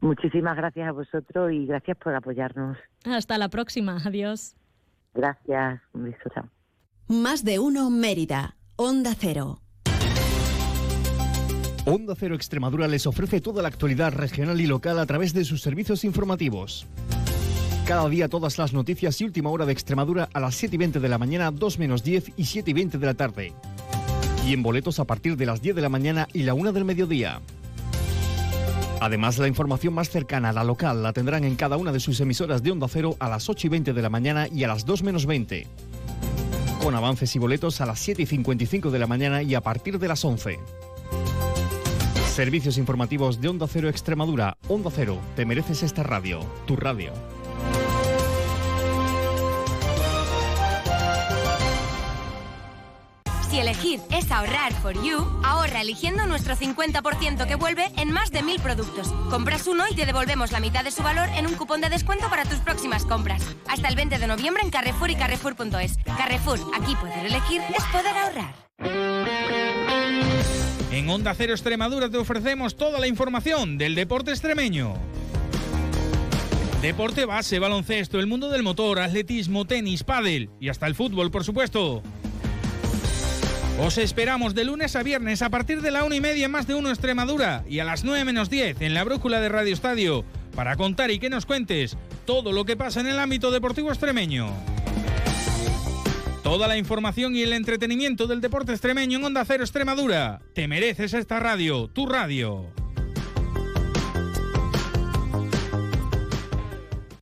Muchísimas gracias a vosotros y gracias por apoyarnos. Hasta la próxima, adiós. Gracias, un beso, chao. Más de uno Mérida. Onda Cero. Onda Cero Extremadura les ofrece toda la actualidad regional y local a través de sus servicios informativos. Cada día todas las noticias y última hora de Extremadura a las 7 y 20 de la mañana, 2 menos 10 y 7 y 20 de la tarde. Y en boletos a partir de las 10 de la mañana y la 1 del mediodía. Además, la información más cercana a la local la tendrán en cada una de sus emisoras de Onda Cero a las 8 y 20 de la mañana y a las 2 menos 20. Con avances y boletos a las 7 y 55 de la mañana y a partir de las 11. Servicios informativos de Onda Cero Extremadura. Onda Cero, te mereces esta radio, tu radio. Si elegir es ahorrar for you, ahorra eligiendo nuestro 50% que vuelve en más de mil productos. Compras uno y te devolvemos la mitad de su valor en un cupón de descuento para tus próximas compras. Hasta el 20 de noviembre en Carrefour y Carrefour.es. Carrefour, aquí poder elegir es poder ahorrar. En Onda Cero Extremadura te ofrecemos toda la información del deporte extremeño. Deporte base, baloncesto, el mundo del motor, atletismo, tenis, pádel y hasta el fútbol, por supuesto. Os esperamos de lunes a viernes a partir de la una y media más de uno Extremadura y a las 9 menos 10 en la brújula de Radio Estadio para contar y que nos cuentes todo lo que pasa en el ámbito deportivo extremeño. Toda la información y el entretenimiento del deporte extremeño en Onda Cero Extremadura. Te mereces esta radio, tu radio.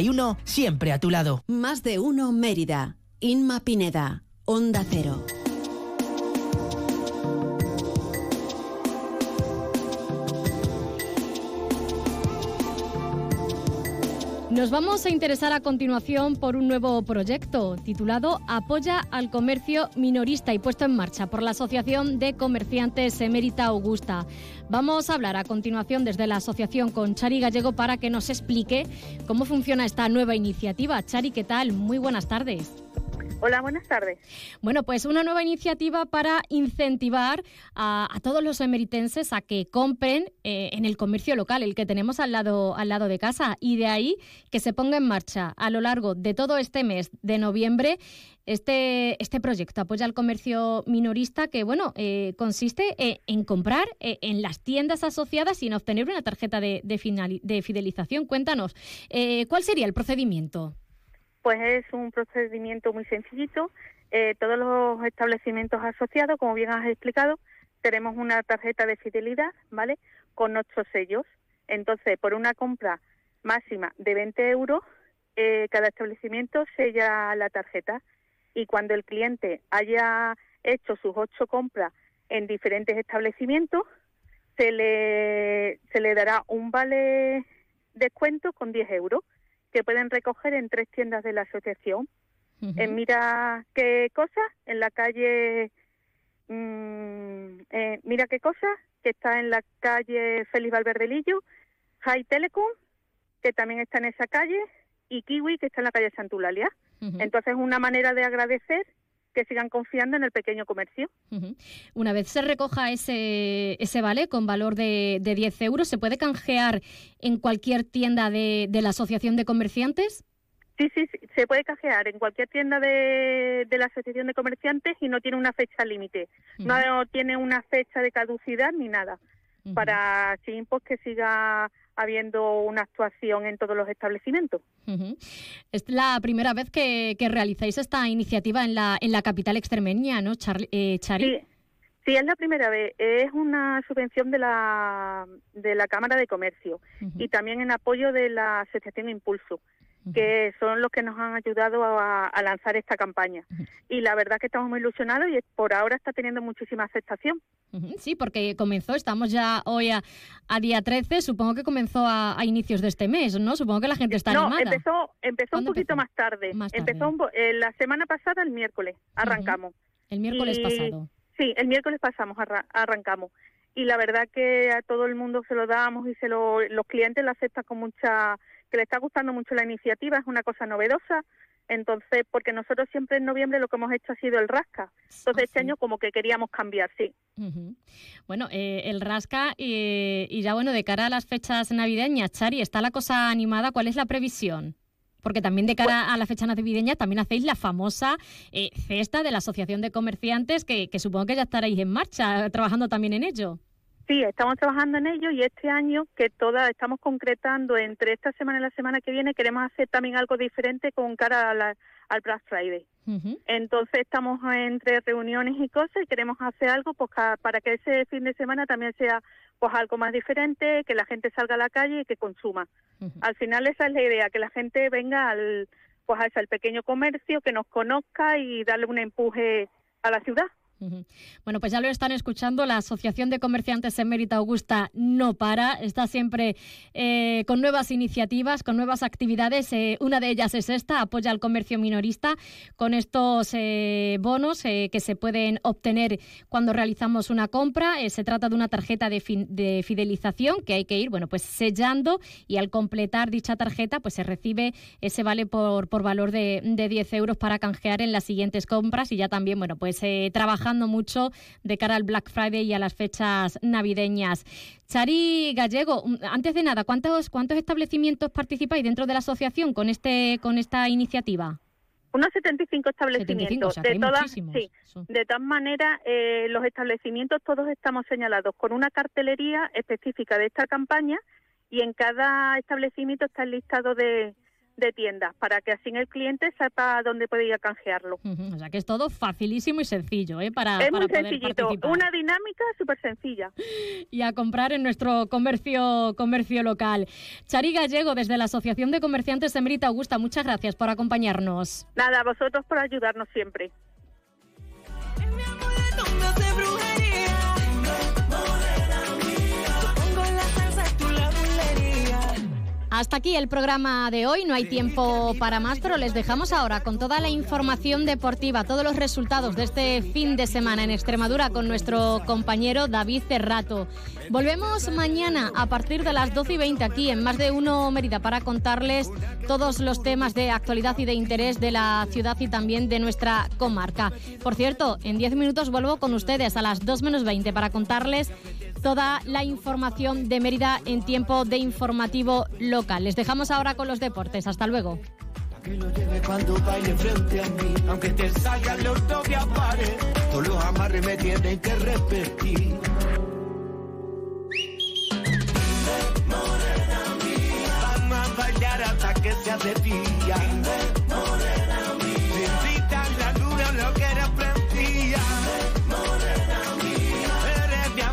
1981, siempre a tu lado. Más de uno Mérida. Inma Pineda. Onda Cero. Nos vamos a interesar a continuación por un nuevo proyecto titulado Apoya al comercio minorista y puesto en marcha por la Asociación de Comerciantes Emérita Augusta. Vamos a hablar a continuación desde la asociación con Chari Gallego para que nos explique cómo funciona esta nueva iniciativa. Chari, ¿qué tal? Muy buenas tardes. Hola, buenas tardes. Bueno, pues una nueva iniciativa para incentivar a, todos los emeritenses a que compren eh, en el comercio local, el que tenemos al lado, al lado de casa, y de ahí que se ponga en marcha a lo largo de todo este mes de noviembre este, este proyecto. Apoya al comercio minorista que, bueno, eh, consiste eh, en comprar eh, en las tiendas asociadas sin obtener una tarjeta de, de, finali- de fidelización. Cuéntanos, eh, ¿cuál sería el procedimiento? Pues es un procedimiento muy sencillito. Eh, todos los establecimientos asociados, como bien has explicado, tenemos una tarjeta de fidelidad, ¿vale? Con nuestros sellos. Entonces, por una compra máxima de 20 euros, eh, cada establecimiento sella la tarjeta. Y cuando el cliente haya hecho sus ocho compras en diferentes establecimientos, se le, se le dará un vale descuento con 10 euros que pueden recoger en tres tiendas de la asociación. En Mira qué cosa, en la calle mm, eh, Mira qué cosa, que está en la calle Félix Valverdelillo, High Telecom, que también está en esa calle, y Kiwi, que está en la calle Santulalia. Entonces, una manera de agradecer que sigan confiando en el pequeño comercio. Una vez se recoja ese, ese vale con valor de, de 10 euros, ¿se puede canjear en cualquier tienda de, de la Asociación de Comerciantes? Sí, sí, sí, se puede canjear en cualquier tienda de, de la Asociación de Comerciantes y no tiene una fecha límite. No tiene una fecha de caducidad ni nada. Para pues que siga habiendo una actuación en todos los establecimientos. Ujú. Es la primera vez que, que realizáis esta iniciativa en la, en la capital extremeña, ¿no, Char- eh, Chari? Sí, sí, es la primera vez. Es una subvención de la, de la Cámara de Comercio y también en apoyo de la Asociación Impulso, que son los que nos han ayudado a, a lanzar esta campaña. Y la verdad que estamos muy ilusionados y por ahora está teniendo muchísima aceptación. Sí, porque comenzó, estamos ya hoy a, a día 13, supongo que comenzó a, a inicios de este mes, ¿no? Supongo que la gente está no, animada. empezó, empezó un ¿Cuándo poquito más tarde. Más tarde. Empezó un eh, la semana pasada, el miércoles, arrancamos. El miércoles Y- pasado. Sí, el miércoles pasamos, arra- arrancamos. Y la verdad que a todo el mundo se lo damos y se lo, los clientes lo aceptan con mucha, que le está gustando mucho la iniciativa, es una cosa novedosa. Entonces, porque nosotros siempre en noviembre lo que hemos hecho ha sido el rasca. Entonces, este año como que queríamos cambiar, sí. Bueno, eh, el rasca y, y ya bueno, de cara a las fechas navideñas, Chari, ¿está la cosa animada? ¿Cuál es la previsión? Porque también de cara a la fecha navideña también hacéis la famosa eh, cesta de la Asociación de Comerciantes, que, que supongo que ya estaréis en marcha, trabajando también en ello. Sí, estamos trabajando en ello y este año que todas estamos concretando entre esta semana y la semana que viene queremos hacer también algo diferente con cara a la- al Black Friday. Entonces estamos entre reuniones y cosas y queremos hacer algo pues, para que ese fin de semana también sea pues algo más diferente, que la gente salga a la calle y que consuma. Al final esa es la idea, que la gente venga al pues a ese, al pequeño comercio, que nos conozca y darle un empuje a la ciudad. Bueno, pues ya lo están escuchando. La Asociación de Comerciantes Emérita Augusta no para, está siempre eh, con nuevas iniciativas, con nuevas actividades. Eh, una de ellas es esta, apoya al comercio minorista con estos eh, bonos que se pueden obtener cuando realizamos una compra. Se trata de una tarjeta de, de fidelización que hay que ir, bueno, pues sellando y al completar dicha tarjeta, pues se recibe ese vale por, valor de, de 10 euros para canjear en las siguientes compras y ya también, bueno, pues eh, trabajando mucho de cara al Black Friday y a las fechas navideñas. Chari Gallego, antes de nada, ¿cuántos, cuántos establecimientos participáis dentro de la asociación con, este, con esta iniciativa? Unos 75 75, o establecimientos. sea, que de, todas, sí, de todas maneras, eh, los establecimientos todos estamos señalados con una cartelería específica de esta campaña y en cada establecimiento está el listado de, de tiendas para que así el cliente sepa dónde puede ir a canjearlo. O sea que es todo facilísimo y sencillo ¿eh? para, es para muy poder sencillito, participar. una dinámica súper sencilla. y a comprar en nuestro comercio, comercio local. Chari Gallego, desde la Asociación de Comerciantes Emérita Augusta, muchas gracias por acompañarnos. Nada, a vosotros por ayudarnos siempre. Hasta aquí el programa de hoy. No hay tiempo para más, pero les dejamos ahora con toda la información deportiva, todos los resultados de este fin de semana en Extremadura con nuestro compañero David Cerrato. Volvemos mañana a partir de las 12 y 20 aquí en Más de Uno Mérida para contarles todos los temas de actualidad y de interés de la ciudad y también de nuestra comarca. Por cierto, en 10 minutos vuelvo con ustedes a las 2 menos 20 para contarles toda la información de Mérida en tiempo de informativo local. Les dejamos ahora con los deportes. Hasta luego. Cuando a mí.